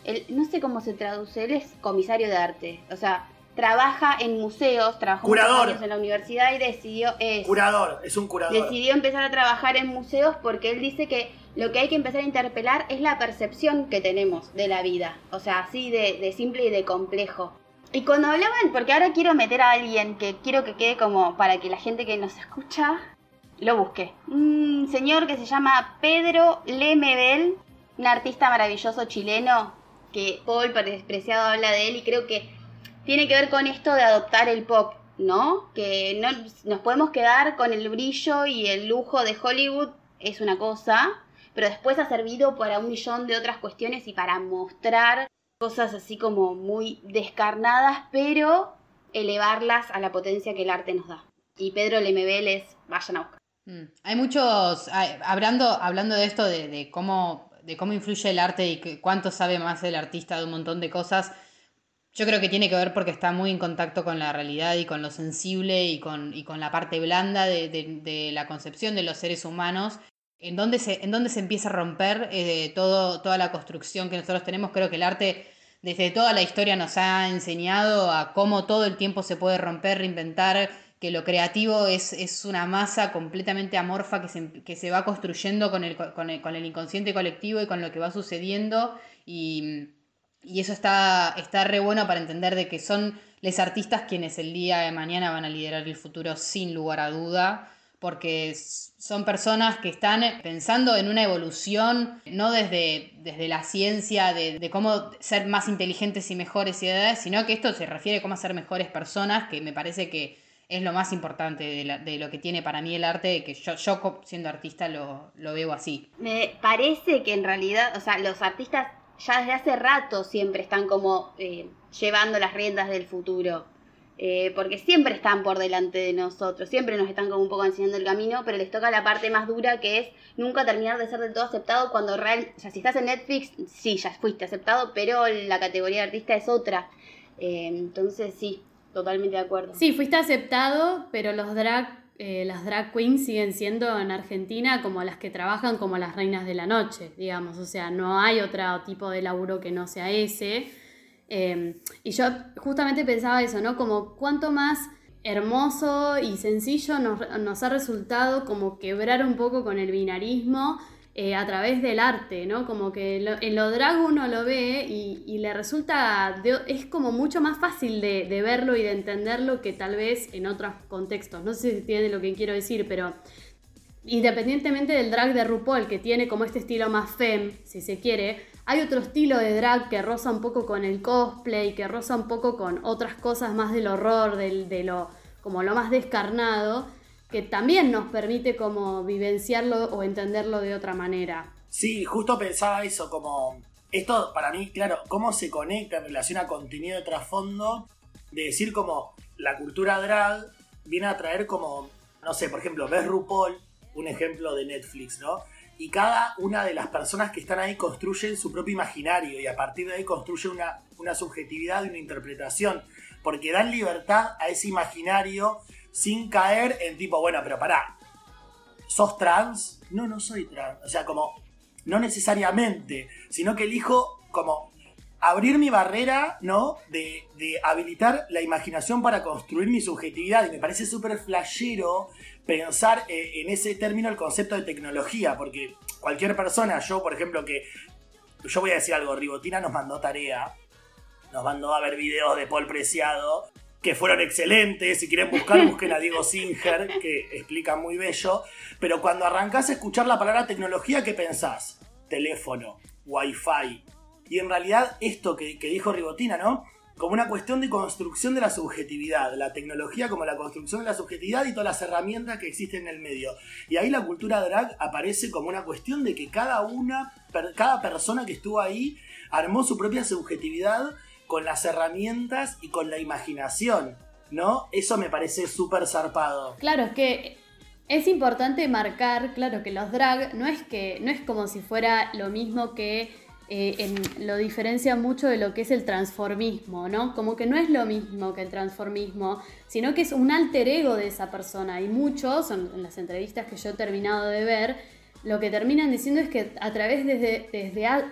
él, no sé cómo se traduce, él es comisario de arte. O sea, trabaja en museos, trabajó Curador. años en la universidad y decidió... es- Curador, es un curador. decidió empezar a trabajar en museos porque él dice que lo que hay que empezar a interpelar es la percepción que tenemos de la vida. O sea, así de, de simple y de complejo. Y cuando hablaban, porque ahora quiero meter a alguien que quiero que quede como para que la gente que nos escucha lo busque. Un señor que se llama Pedro Lemebel, un artista maravilloso chileno, que Paul Preciado habla de él y creo que tiene que ver con esto de adoptar el pop, ¿no? Que no nos podemos quedar con el brillo y el lujo de Hollywood, es una cosa, pero después ha servido para un millón de otras cuestiones y para mostrar cosas así como muy descarnadas, pero elevarlas a la potencia que el arte nos da. Y Pedro Lemebel es, vayan a buscar. Mm. Hay muchos, hablando, hablando de esto, de, cómo, de cómo influye el arte y cuánto sabe más el artista de un montón de cosas, yo creo que tiene que ver porque está muy en contacto con la realidad y con lo sensible y con, y con la parte blanda de, de- de la concepción de los seres humanos. En donde se, en donde se empieza a romper eh, todo, toda la construcción que nosotros tenemos. Creo que el arte desde toda la historia nos ha enseñado a cómo todo el tiempo se puede romper, reinventar, que lo creativo es, es una masa completamente amorfa que se, que se va construyendo con el, con, el, con el inconsciente colectivo y con lo que va sucediendo. Y, y eso está, está re bueno para entender de que son los artistas quienes el día de mañana van a liderar el futuro sin lugar a duda, porque son personas que están pensando en una evolución, no desde, desde la ciencia de, cómo ser más inteligentes y mejores y sino que esto se refiere a cómo ser mejores personas, que me parece que es lo más importante de, de lo que tiene para mí el arte, que yo, yo siendo artista lo, lo veo así. Me parece que en realidad, o sea, los artistas ya desde hace rato siempre están como eh, llevando las riendas del futuro. Eh, porque siempre están por delante de nosotros, siempre nos están como un poco enseñando el camino, pero les toca la parte más dura que es nunca terminar de ser del todo aceptado cuando real, o sea, si estás en Netflix, sí, ya fuiste aceptado, pero la categoría de artista es otra. Eh, entonces sí, totalmente de acuerdo. Sí, fuiste aceptado, pero los drag, eh, las drag queens siguen siendo en Argentina como las que trabajan como las reinas de la noche, digamos. O sea, no hay otro tipo de laburo que no sea ese. Eh, y yo justamente pensaba eso, ¿no? Como cuánto más hermoso y sencillo nos, nos ha resultado como quebrar un poco con el binarismo eh, a través del arte, ¿no? Como que en lo drag uno lo ve y, le resulta, de- es como mucho más fácil de, de verlo y de entenderlo que tal vez en otros contextos. No sé si entiende lo que quiero decir, pero independientemente del drag de RuPaul, que tiene como este estilo más fem, si se quiere, hay otro estilo de drag que roza un poco con el cosplay, que roza un poco con otras cosas más del horror, del, de lo, como lo más descarnado, que también nos permite como vivenciarlo o entenderlo de otra manera. Sí, justo pensaba eso, como esto para mí, claro, cómo se conecta en relación a contenido de trasfondo, de decir como la cultura drag viene a traer como, no sé, por ejemplo, ves RuPaul, un ejemplo de Netflix, ¿no? y cada una de las personas que están ahí construyen su propio imaginario y a partir de ahí construyen una, una subjetividad y una interpretación, porque dan libertad a ese imaginario sin caer en tipo, bueno, pero pará, ¿sos trans? No, no soy trans, o sea, como, no necesariamente, sino que elijo como abrir mi barrera, ¿no? De, de habilitar la imaginación para construir mi subjetividad. Y me parece súper flashero pensar eh, en ese término el concepto de tecnología, porque cualquier persona, yo por ejemplo, que yo voy a decir algo, Ribotina nos mandó tarea, nos mandó a ver videos de Paul Preciado, que fueron excelentes, si quieren buscar, [laughs] busquen a Diego Singer, que explica muy bello, pero cuando arrancás a escuchar la palabra tecnología, ¿qué pensás? Teléfono, wifi, y en realidad esto que, que dijo Ribotina, ¿no? Como una cuestión de construcción de la subjetividad, la tecnología como la construcción de la subjetividad y todas las herramientas que existen en el medio. Y ahí la cultura drag aparece como una cuestión de que cada una, cada persona que estuvo ahí armó su propia subjetividad con las herramientas y con la imaginación, ¿no? Eso me parece súper zarpado. Claro, es que es importante marcar, claro, que los drag no es que no es como si fuera lo mismo que eh, lo diferencia mucho de lo que es el transformismo, ¿no? Como que no es lo mismo que el transformismo, sino que es un alter ego de esa persona. Y muchos, en las entrevistas que yo he terminado de ver, lo que terminan diciendo es que a través desde,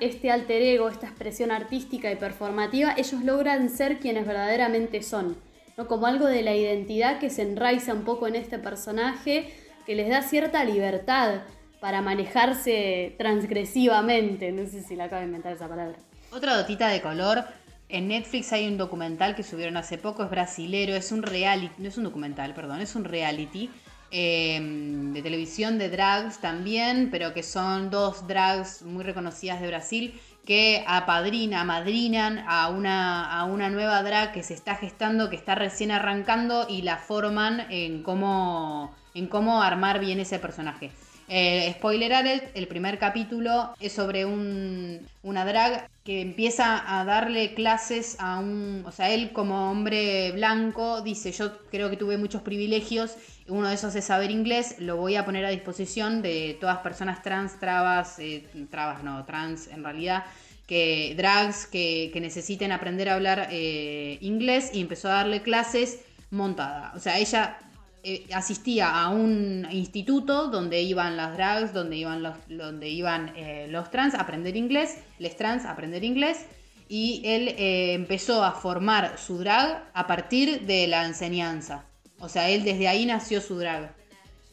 este alter ego, esta expresión artística y performativa, ellos logran ser quienes verdaderamente son. ¿no? Como algo de la identidad que se enraiza un poco en este personaje, que les da cierta libertad para manejarse transgresivamente. No sé si la acabo de inventar esa palabra. Otra dotita de color. En Netflix hay un documental que subieron hace poco, es brasilero, es un reality, no es un documental, perdón, es un reality eh, de televisión de drags también, pero que son dos drags muy reconocidas de Brasil que apadrinan, amadrinan a una, a una nueva drag que se está gestando, que está recién arrancando y la forman en cómo, en cómo armar bien ese personaje. Eh, spoiler alert, el primer capítulo es sobre un, una drag que empieza a darle clases a un, o sea, él como hombre blanco dice, yo creo que tuve muchos privilegios, uno de esos es saber inglés, lo voy a poner a disposición de todas personas trans, trabas, eh, trabas no, trans en realidad, que drags que, que necesiten aprender a hablar eh, inglés y empezó a darle clases montada. O sea, ella eh, asistía a un instituto donde iban las drags, donde iban los, donde iban eh, los trans a aprender inglés, les trans a aprender inglés, y él eh, empezó a formar su drag a partir de la enseñanza. O sea, él desde ahí nació su drag.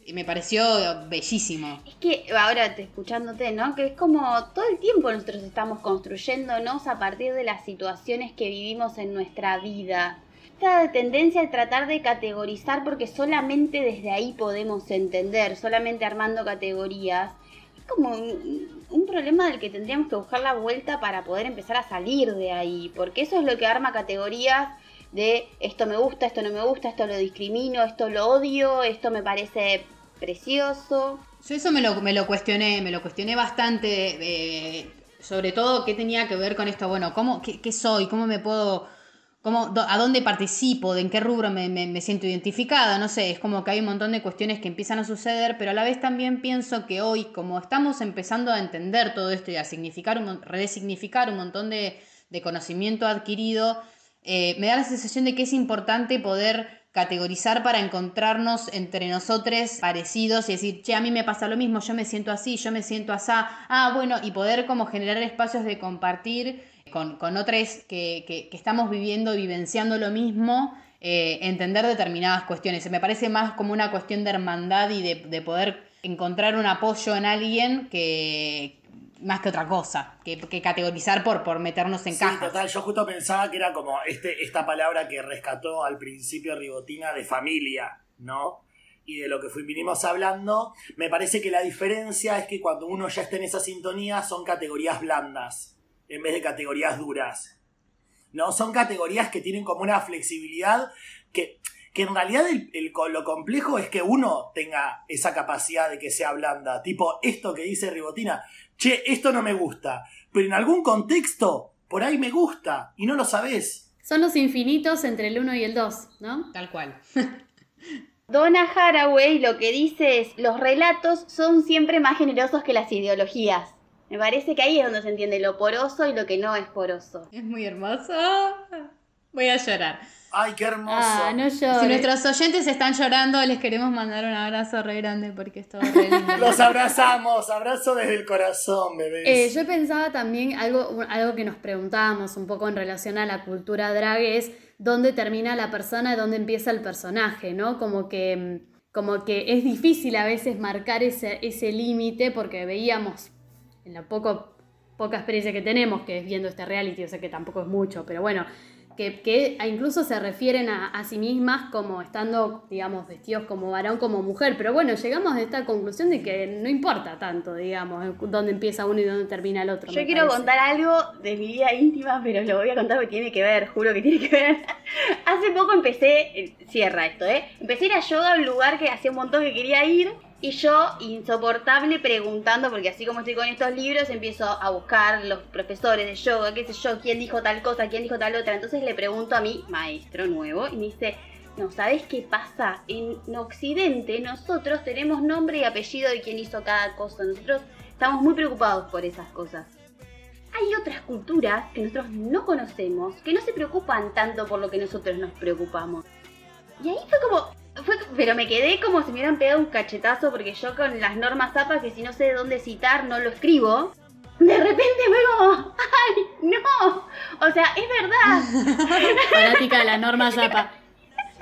Y me pareció bellísimo. Es que ahora te escuchándote, ¿no? Que es como todo el tiempo nosotros estamos construyéndonos a partir de las situaciones que vivimos en nuestra vida. Esta tendencia de tratar de categorizar porque solamente desde ahí podemos entender, solamente armando categorías, es como un, problema del que tendríamos que buscar la vuelta para poder empezar a salir de ahí, porque eso es lo que arma categorías de esto me gusta, esto no me gusta, esto lo discrimino, esto lo odio, esto me parece precioso. Yo eso me lo, me lo cuestioné, me lo cuestioné bastante, eh, sobre todo qué tenía que ver con esto, bueno, ¿cómo, qué soy? ¿Cómo me puedo, cómo, a dónde participo? ¿De en qué rubro me, me- siento identificada? No sé, es como que hay un montón de cuestiones que empiezan a suceder, pero a la vez también pienso que hoy, como estamos empezando a entender todo esto y a significar, un, resignificar un montón de, de conocimiento adquirido, eh, me da la sensación de que es importante poder categorizar para encontrarnos entre nosotros parecidos y decir, che, a mí me pasa lo mismo, yo me siento así, yo me siento así, ah, bueno, y poder como generar espacios de compartir con, con otros que, que- que estamos viviendo y vivenciando lo mismo, eh, entender determinadas cuestiones. Me parece más como una cuestión de hermandad y de, de poder encontrar un apoyo en alguien que más que otra cosa, que, que categorizar por, por meternos en Sí, cajas. total, yo justo pensaba que era como este, esta palabra que rescató al principio Ribotina de familia, ¿no? Y de lo que fui, vinimos hablando, me parece que la diferencia es que cuando uno ya está en esa sintonía son categorías blandas, en vez de categorías duras. ¿No? Son categorías que tienen como una flexibilidad que, que en realidad el- el- lo complejo es que uno tenga esa capacidad de que sea blanda. Tipo, esto que dice Ribotina, che, esto no me gusta, pero en algún contexto por ahí me gusta y no lo sabés. Son los infinitos entre el 1 y el 2, ¿no? Tal cual. [laughs] Donna Haraway lo que dice es, los relatos son siempre más generosos que las ideologías. Me parece que ahí es donde se entiende lo poroso y lo que no es poroso. Es muy hermoso. Voy a llorar. Ay, qué hermoso. Ah, no Si nuestros oyentes están llorando, les queremos mandar un abrazo re grande porque esto es re lindo. [laughs] Los abrazamos, abrazo desde el corazón, bebés. Eh, yo pensaba también algo, algo que nos preguntábamos un poco en relación a la cultura drag es dónde termina la persona y dónde empieza el personaje, ¿no? Como que, mm, como que es difícil a veces marcar ese, ese límite porque veíamos en la poco, poca experiencia que tenemos, que es viendo este reality, o sea que tampoco es mucho, pero bueno, que, que incluso se refieren a, a sí mismas como estando, digamos, vestidos como varón, como mujer. Pero bueno, llegamos a esta conclusión de que no importa tanto, digamos, dónde empieza uno y dónde termina el otro. Yo quiero parece. contar algo de mi vida íntima, pero lo voy a contar porque tiene que ver, juro que tiene que ver. [laughs] Hace poco empecé, eh, cierra esto, ¿eh? Empecé a ir a yoga a un lugar que hacía un montón que quería ir. Y yo, insoportable, preguntando, porque así como estoy con estos libros, empiezo a buscar los profesores de yoga, qué sé yo, quién dijo tal cosa, quién dijo tal otra. Entonces le pregunto a mi maestro nuevo y me dice, no, ¿sabes qué pasa? En Occidente nosotros tenemos nombre y apellido de quién hizo cada cosa. Nosotros estamos muy preocupados por esas cosas. Hay otras culturas que nosotros no conocemos, que no se preocupan tanto por lo que nosotros nos preocupamos. Y ahí fue como... Fue, pero me quedé como si me hubieran pegado un cachetazo porque yo con las normas APA que si no sé de dónde citar no lo escribo. De repente como, [laughs] ¡ay, no! O sea, es verdad. [laughs] Fanática de la norma Zapa. [laughs]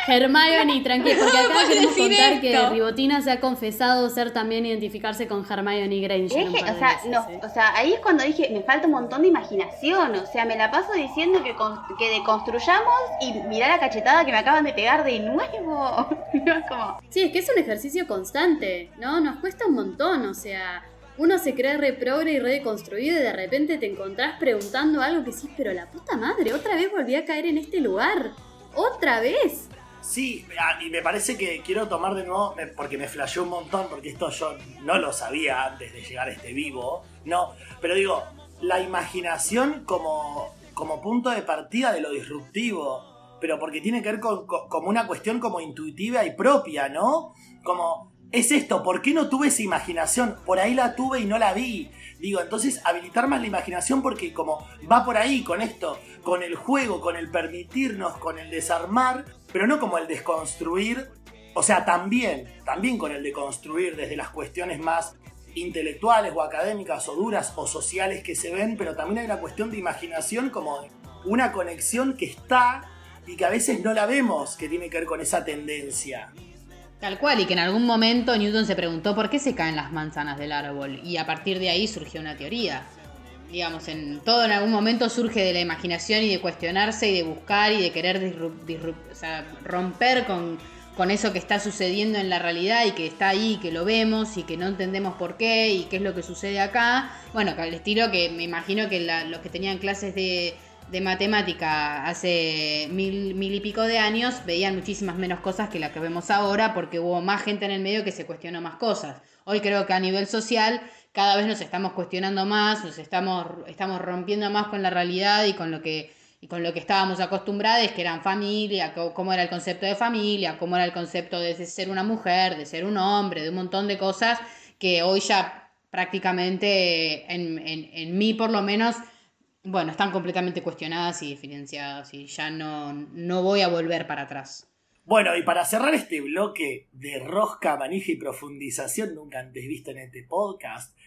Hermione, [laughs] tranquila, porque acá queremos contar que. Ribotina se ha confesado ser también identificarse con Hermione Granger. Dije, o sea, veces, no, ¿eh? o sea, ahí es cuando dije, me falta un montón de imaginación. O sea, me la paso diciendo que, con- que deconstruyamos y mirá la cachetada que me acaban de pegar de nuevo. [laughs] Como, Sí, es que es un ejercicio constante, ¿no? Nos cuesta un montón, o sea, uno se cree re progre y re deconstruido y de repente te encontrás preguntando algo que sí, pero la puta madre, otra vez volví a caer en este lugar. ¡Otra vez! Sí, ah, y me parece que quiero tomar de nuevo, porque me flasheó un montón, porque esto yo no lo sabía antes de llegar a este vivo, no, pero digo, la imaginación como, como punto de partida de lo disruptivo, pero porque tiene que ver con, con- como una cuestión como intuitiva y propia, ¿no? Como, es esto, ¿por qué no tuve esa imaginación? Por ahí la tuve y no la vi. Digo, entonces habilitar más la imaginación porque como va por ahí con esto, con el juego, con el permitirnos, con el desarmar, pero no como el desconstruir. O sea, también, también con el de construir desde las cuestiones más intelectuales o académicas o duras o sociales que se ven, pero también hay una cuestión de imaginación como una conexión que está y que a veces no la vemos, que tiene que ver con esa tendencia. Tal cual, y que en algún momento Newton se preguntó por qué se caen las manzanas del árbol, y a partir de ahí surgió una teoría. Digamos, en todo en algún momento surge de la imaginación y de cuestionarse y de buscar y de querer disrup- o sea, romper con, con eso que está sucediendo en la realidad y que está ahí, que lo vemos y que no entendemos por qué y qué es lo que sucede acá. Bueno, al estilo que me imagino que la- los que tenían clases de, de matemática hace mil, mil y pico de años veían muchísimas menos cosas que las que vemos ahora porque hubo más gente en el medio que se cuestionó más cosas. Hoy creo que a nivel social cada vez nos estamos cuestionando más, nos estamos, estamos rompiendo más con la realidad y con lo que y con lo que estábamos acostumbrados, que eran familia, cómo era el concepto de familia, cómo era el concepto de ser una mujer, de ser un hombre, de un montón de cosas que hoy ya prácticamente, en, en, en mí por lo menos, bueno, están completamente cuestionadas y diferenciadas y ya no, no voy a volver para atrás. Bueno, y para cerrar este bloque de rosca, manija y profundización nunca antes visto en este podcast,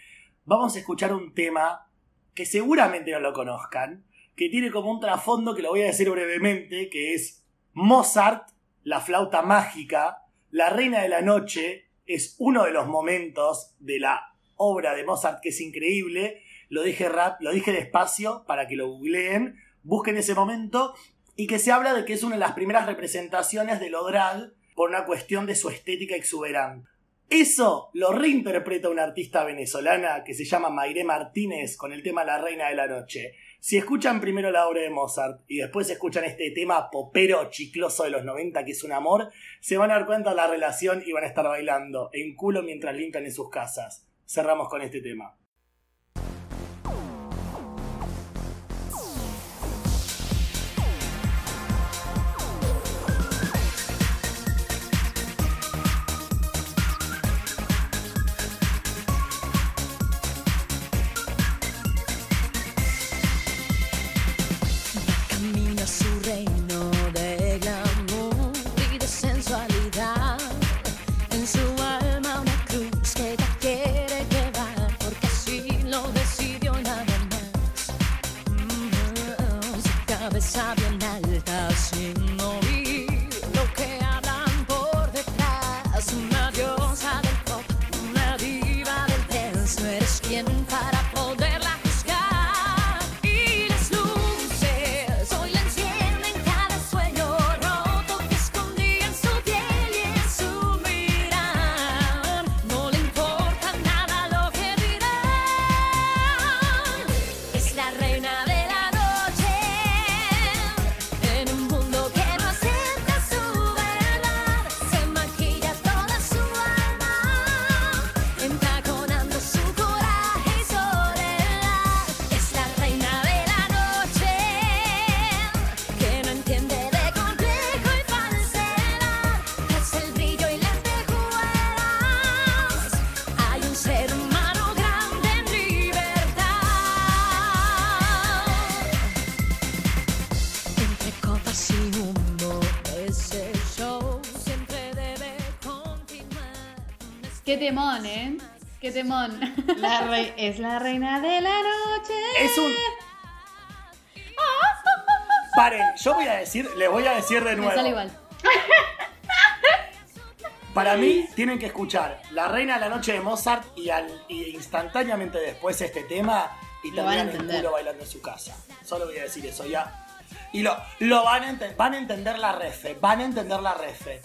vamos a escuchar un tema que seguramente no lo conozcan, que tiene como un trasfondo que lo voy a decir brevemente, que es Mozart, la flauta mágica, la reina de la noche, es uno de los momentos de la obra de Mozart que es increíble. Lo dije rap, lo dije despacio para que lo googleen, busquen ese momento y que se habla de que es una de las primeras representaciones de lo drag por una cuestión de su estética exuberante. Eso lo reinterpreta una artista venezolana que se llama Mayré Martínez con el tema La Reina de la Noche. Si escuchan primero la obra de Mozart y después escuchan este tema popero chicloso de los 90 que es un amor, se van a dar cuenta de la relación y van a estar bailando en culo mientras limpian en sus casas. Cerramos con este tema. La es la reina de la noche. Es un. Paren, yo voy a decir, les voy a decir de Me nuevo. sale igual. Para mí tienen que escuchar La Reina de la Noche de Mozart y, al, y instantáneamente después este tema y Lo terminan el culo bailando en su casa. Solo voy a decir eso ya. Y lo, lo van, a van a entender la refe, van a entender la refe.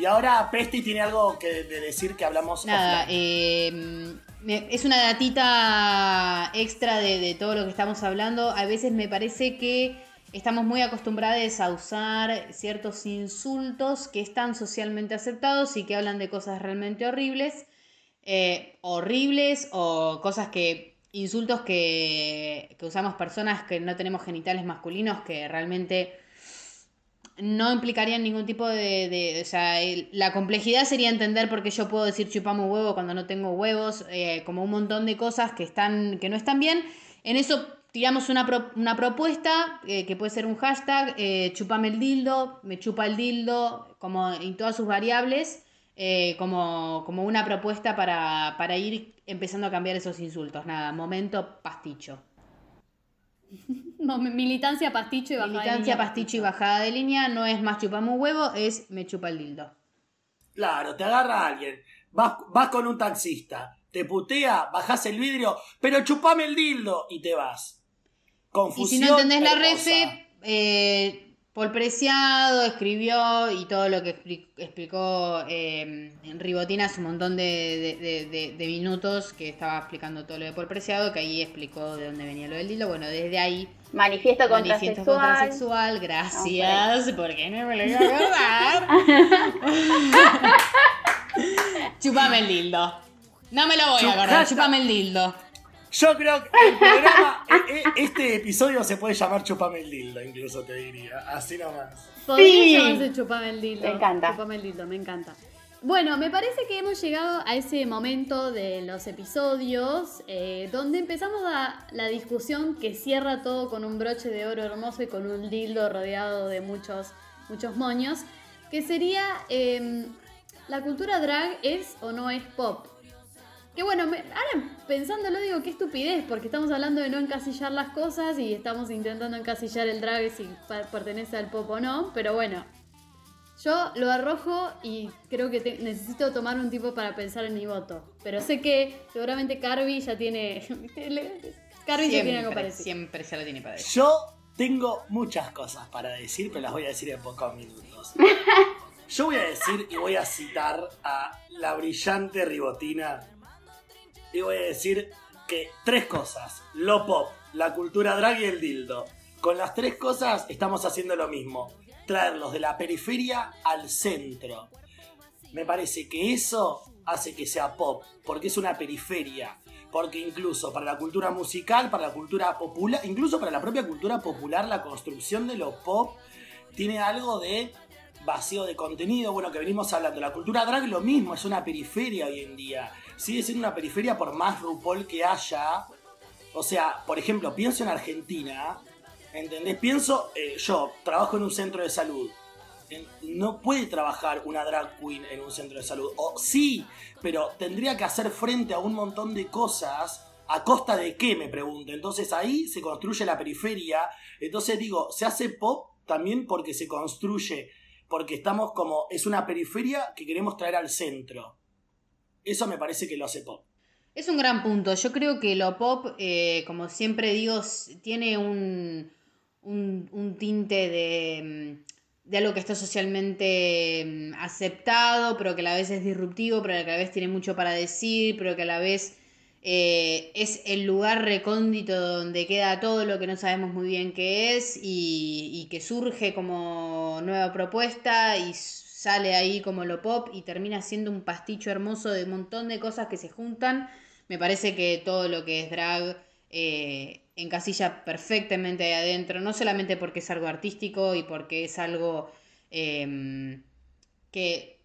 Y ahora Pesti tiene algo que de decir que hablamos Nada, eh, es una datita extra de, de todo lo que estamos hablando. A veces me parece que estamos muy acostumbrados a usar ciertos insultos que están socialmente aceptados y que hablan de cosas realmente horribles. eh, horribles o cosas que. insultos que, que usamos personas que no tenemos genitales masculinos que realmente no implicarían ningún tipo de, de- o sea, la complejidad sería entender por qué yo puedo decir chupamos huevo cuando no tengo huevos, eh, como un montón de cosas que están, que no están bien. En eso tiramos una, una propuesta, eh, que puede ser un hashtag, eh, chupame el dildo, me chupa el dildo, como en todas sus variables, como, como una propuesta para, para ir empezando a cambiar esos insultos. Nada, momento pasticho. [laughs] No, militancia, pasticho y bajada. de Militancia, línea, pasticho y bajada de línea no es más chupame un huevo, es me chupa el dildo. Claro, te agarra alguien, vas, vas con un taxista, te putea, bajás el vidrio, pero chupame el dildo y te vas. Y Confusión. si no entendés la refe, eh, Paul Preciado escribió y todo lo que expli- explicó eh, en Ribotina hace un montón de, de- de- minutos que estaba explicando todo lo de Paul Preciado, que ahí explicó de dónde venía lo del dildo. Bueno, desde ahí, Manifiesto manifiesto contrasexual. contrasexual, gracias, porque no me lo iba a acordar. [laughs] Chupame el dildo. No me lo voy a acordar, chupame el dildo. Yo creo que el programa, e- e- este episodio se puede llamar Chupame el dildo, incluso te diría. Así nomás. Podría Sí. llamarse chupame el dildo. Me encanta. Chupame el dildo, me encanta. Bueno, me parece que hemos llegado a ese momento de los episodios eh, donde empezamos a la discusión que cierra todo con un broche de oro hermoso y con un dildo rodeado de muchos, muchos moños, que sería em, ¿la cultura drag es o no es pop? Que bueno, me- ahora pensándolo digo, qué estupidez, porque estamos hablando de no encasillar las cosas y estamos intentando encasillar el drag si pertenece al pop o no, pero bueno. Yo lo arrojo y creo que te- necesito tomar un tiempo para pensar en mi voto. Pero sé que seguramente Carby ya tiene... [laughs] Carby ya tiene algo parecido. siempre se lo tiene para decir. Yo tengo muchas cosas para decir, pero las voy a decir en pocos minutos. [laughs] Yo voy a decir y voy a citar a la brillante Ribotina. Y voy a decir que tres cosas: lo pop, la cultura drag y el dildo. Con las tres cosas estamos haciendo lo mismo: traerlos de la periferia al centro. Me parece que eso hace que sea pop, porque es una periferia. Porque incluso para la cultura musical, para la cultura popular, incluso para la propia cultura popular, la construcción de lo pop tiene algo de vacío de contenido. Bueno, que venimos hablando. La cultura drag lo mismo, es una periferia hoy en día. Sigue siendo una periferia por más RuPaul que haya. O sea, por ejemplo, pienso en Argentina. ¿Entendés? Pienso, eh, yo trabajo en un centro de salud. No puede trabajar una drag queen en un centro de salud. O sí, pero tendría que hacer frente a un montón de cosas ¿A costa de qué? Me pregunto. Entonces ahí se construye la periferia. Entonces digo, se hace pop también porque se construye, porque estamos como, es una periferia que queremos traer al centro. Eso me parece que lo hace pop. Es un gran punto. Yo creo que lo pop, eh, como siempre digo, tiene un, un, tinte de, mm, de algo que está socialmente mm, aceptado, pero que a la vez es disruptivo, pero que a la vez tiene mucho para decir, pero que a la vez eh, es el lugar recóndito donde queda todo lo que no sabemos muy bien qué es y, y que surge como nueva propuesta y sale ahí como lo pop y termina siendo un pasticho hermoso de un montón de cosas que se juntan. Me parece que todo lo que es drag eh, encasilla perfectamente ahí adentro, no solamente porque es algo artístico y porque es algo em, que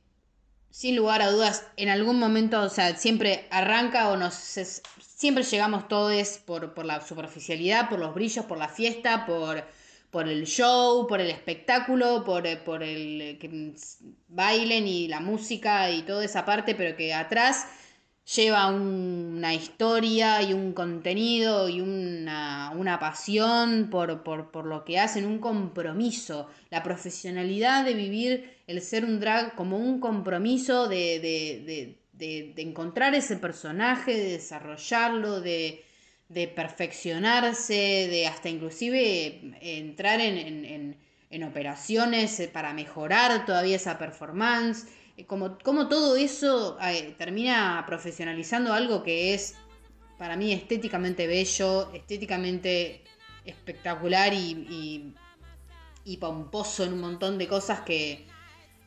sin lugar a dudas, en algún momento, o sea, siempre arranca o nos... siempre llegamos todos por, por la superficialidad, por los brillos, por la fiesta, por, por el show, por el espectáculo, por, eh, por el eh, que bailen y la música y toda esa parte, pero que atrás lleva un- una historia y un contenido y una, una pasión por, por, por lo que hacen, un compromiso, la profesionalidad de vivir el ser un drag como un compromiso de, de- de- de encontrar ese personaje, de desarrollarlo, de, de perfeccionarse, de hasta inclusive entrar en, en- en- en operaciones eh, para mejorar todavía esa performance. Eh, Como, como todo eso eh, termina profesionalizando algo que es para mí estéticamente bello, estéticamente espectacular y, y- y pomposo en un montón de cosas que,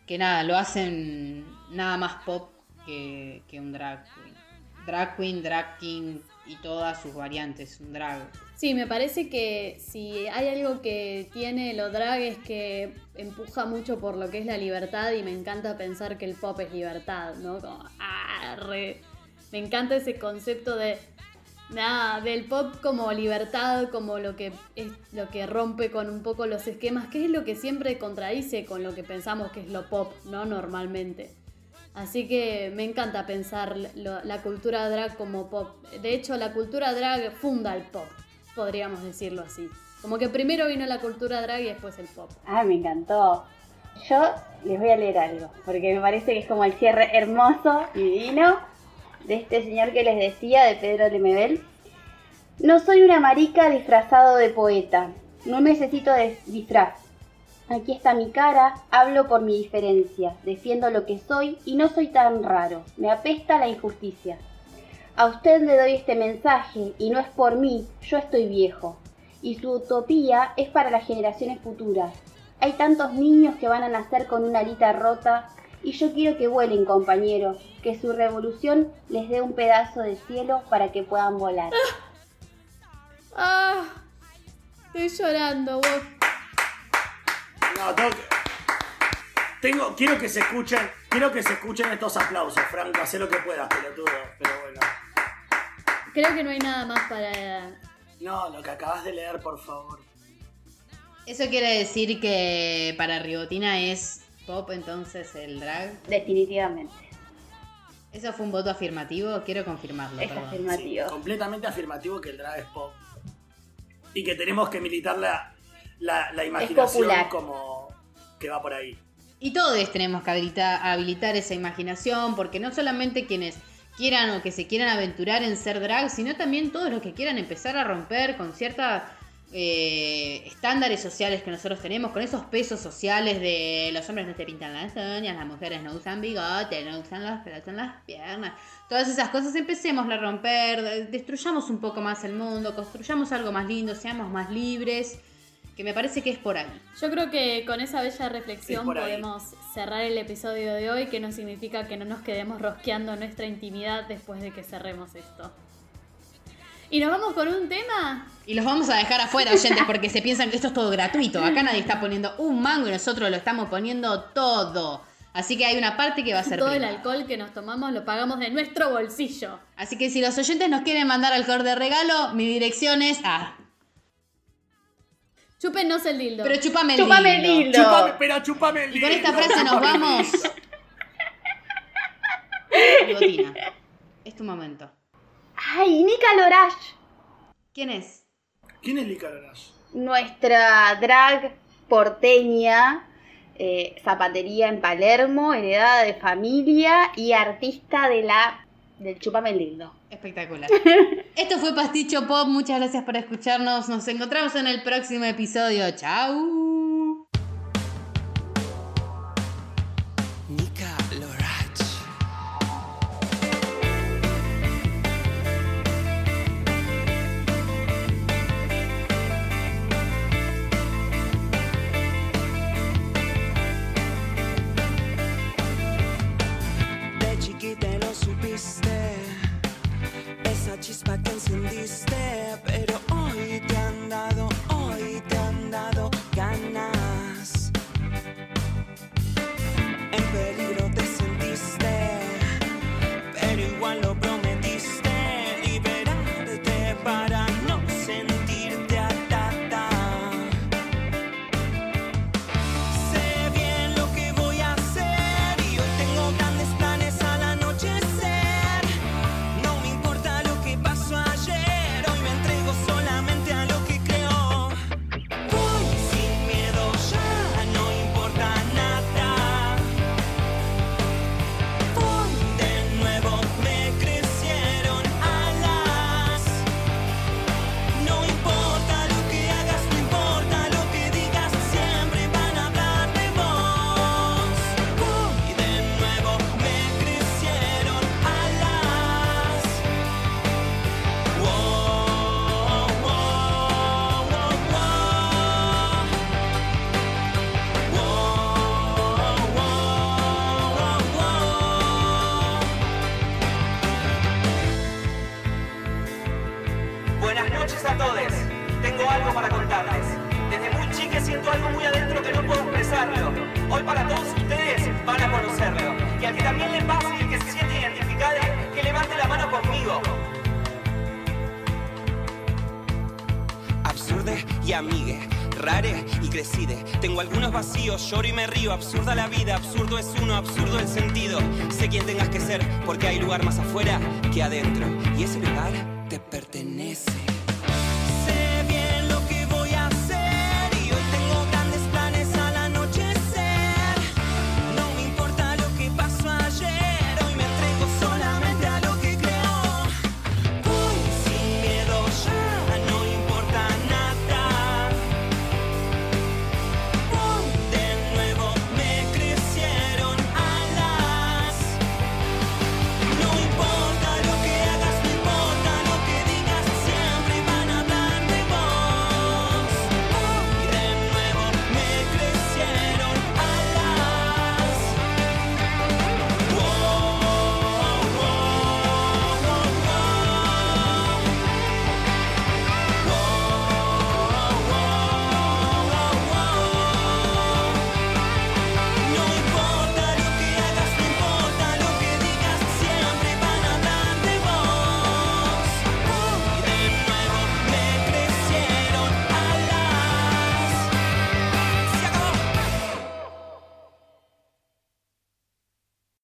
que nada, lo hacen nada más pop que, que un drag queen. Drag queen, drag king y todas sus variantes, un drag. Sí, me parece que si hay algo que tiene lo drag es que empuja mucho por lo que es la libertad y me encanta pensar que el pop es libertad, ¿no? Como, ah, re- Me encanta ese concepto de nada, del pop como libertad, como lo que es lo que rompe con un poco los esquemas, que es lo que siempre contradice con lo que pensamos que es lo pop, ¿no? Normalmente. Así que me encanta pensar la cultura drag como pop. De hecho, la cultura drag funda el pop, podríamos decirlo así. Como que primero vino la cultura drag y después el pop. Ah, me encantó. Yo les voy a leer algo, porque me parece que es como el cierre hermoso y divino de este señor que les decía, de Pedro Lemebel. No soy una marica disfrazado de poeta. No necesito disfraz. Aquí está mi cara, hablo por mi diferencia, defiendo lo que soy y no soy tan raro. Me apesta la injusticia. A usted le doy este mensaje y no es por mí, yo estoy viejo. Y su utopía es para las generaciones futuras. Hay tantos niños que van a nacer con una alita rota y yo quiero que vuelen, compañeros, que su revolución les dé un pedazo de cielo para que puedan volar. ¡Ah! Estoy llorando, vos. No, tengo que- Tengo, quiero que se escuchen, quiero que se escuchen estos aplausos, Franco, haz lo que puedas, pelotudo, pero bueno. Creo que no hay nada más para... No, lo que acabas de leer, por favor. Eso quiere decir que para Rigotina es pop entonces el drag. Definitivamente. ¿Eso fue un voto afirmativo? Quiero confirmarlo. Es perdón. Sí, afirmativo. completamente afirmativo que el drag es pop. Y que tenemos que militar la, la, imaginación como que va por ahí. Y todos tenemos que habilitar, habilitar esa imaginación, porque no solamente quienes quieran o que se quieran aventurar en ser drag, sino también todos los que quieran empezar a romper con ciertos estándares sociales que nosotros tenemos, con esos pesos sociales de los hombres no se pintan las uñas, las mujeres no usan bigote, no usan los pelos en las piernas. Todas esas cosas empecemos a romper, de- destruyamos un poco más el mundo, construyamos algo más lindo, seamos más libres, que me parece que es por ahí. Yo creo que con esa bella Es reflexión podemos cerrar el episodio de hoy, que no significa que no nos quedemos rosqueando nuestra intimidad después de que cerremos esto. ¿Y nos vamos con un tema? Y los vamos a dejar afuera, oyentes, porque se piensan que esto es todo gratuito. Acá nadie está poniendo un mango y nosotros lo estamos poniendo todo. Así que hay una parte que va a ser Todo el prima. alcohol que nos tomamos lo pagamos de nuestro bolsillo. Así que si los oyentes nos quieren mandar alcohol de regalo, mi dirección es ah, Chúpenos el dildo. Pero chúpame el chúpame. El dildo. Chúpame, pero chúpame el y dildo. Y con esta frase nos vamos. [laughs] Es tu momento. Ay, Nika Lorash. ¿Quién es? ¿Quién es Nika Lorash? Nuestra drag porteña, eh, zapatería en Palermo, heredada de familia y artista de la del Chúpame Lindo. Espectacular. [laughs] Esto fue Pasticho Pop. Muchas gracias por escucharnos. Nos encontramos en el próximo episodio. Chao.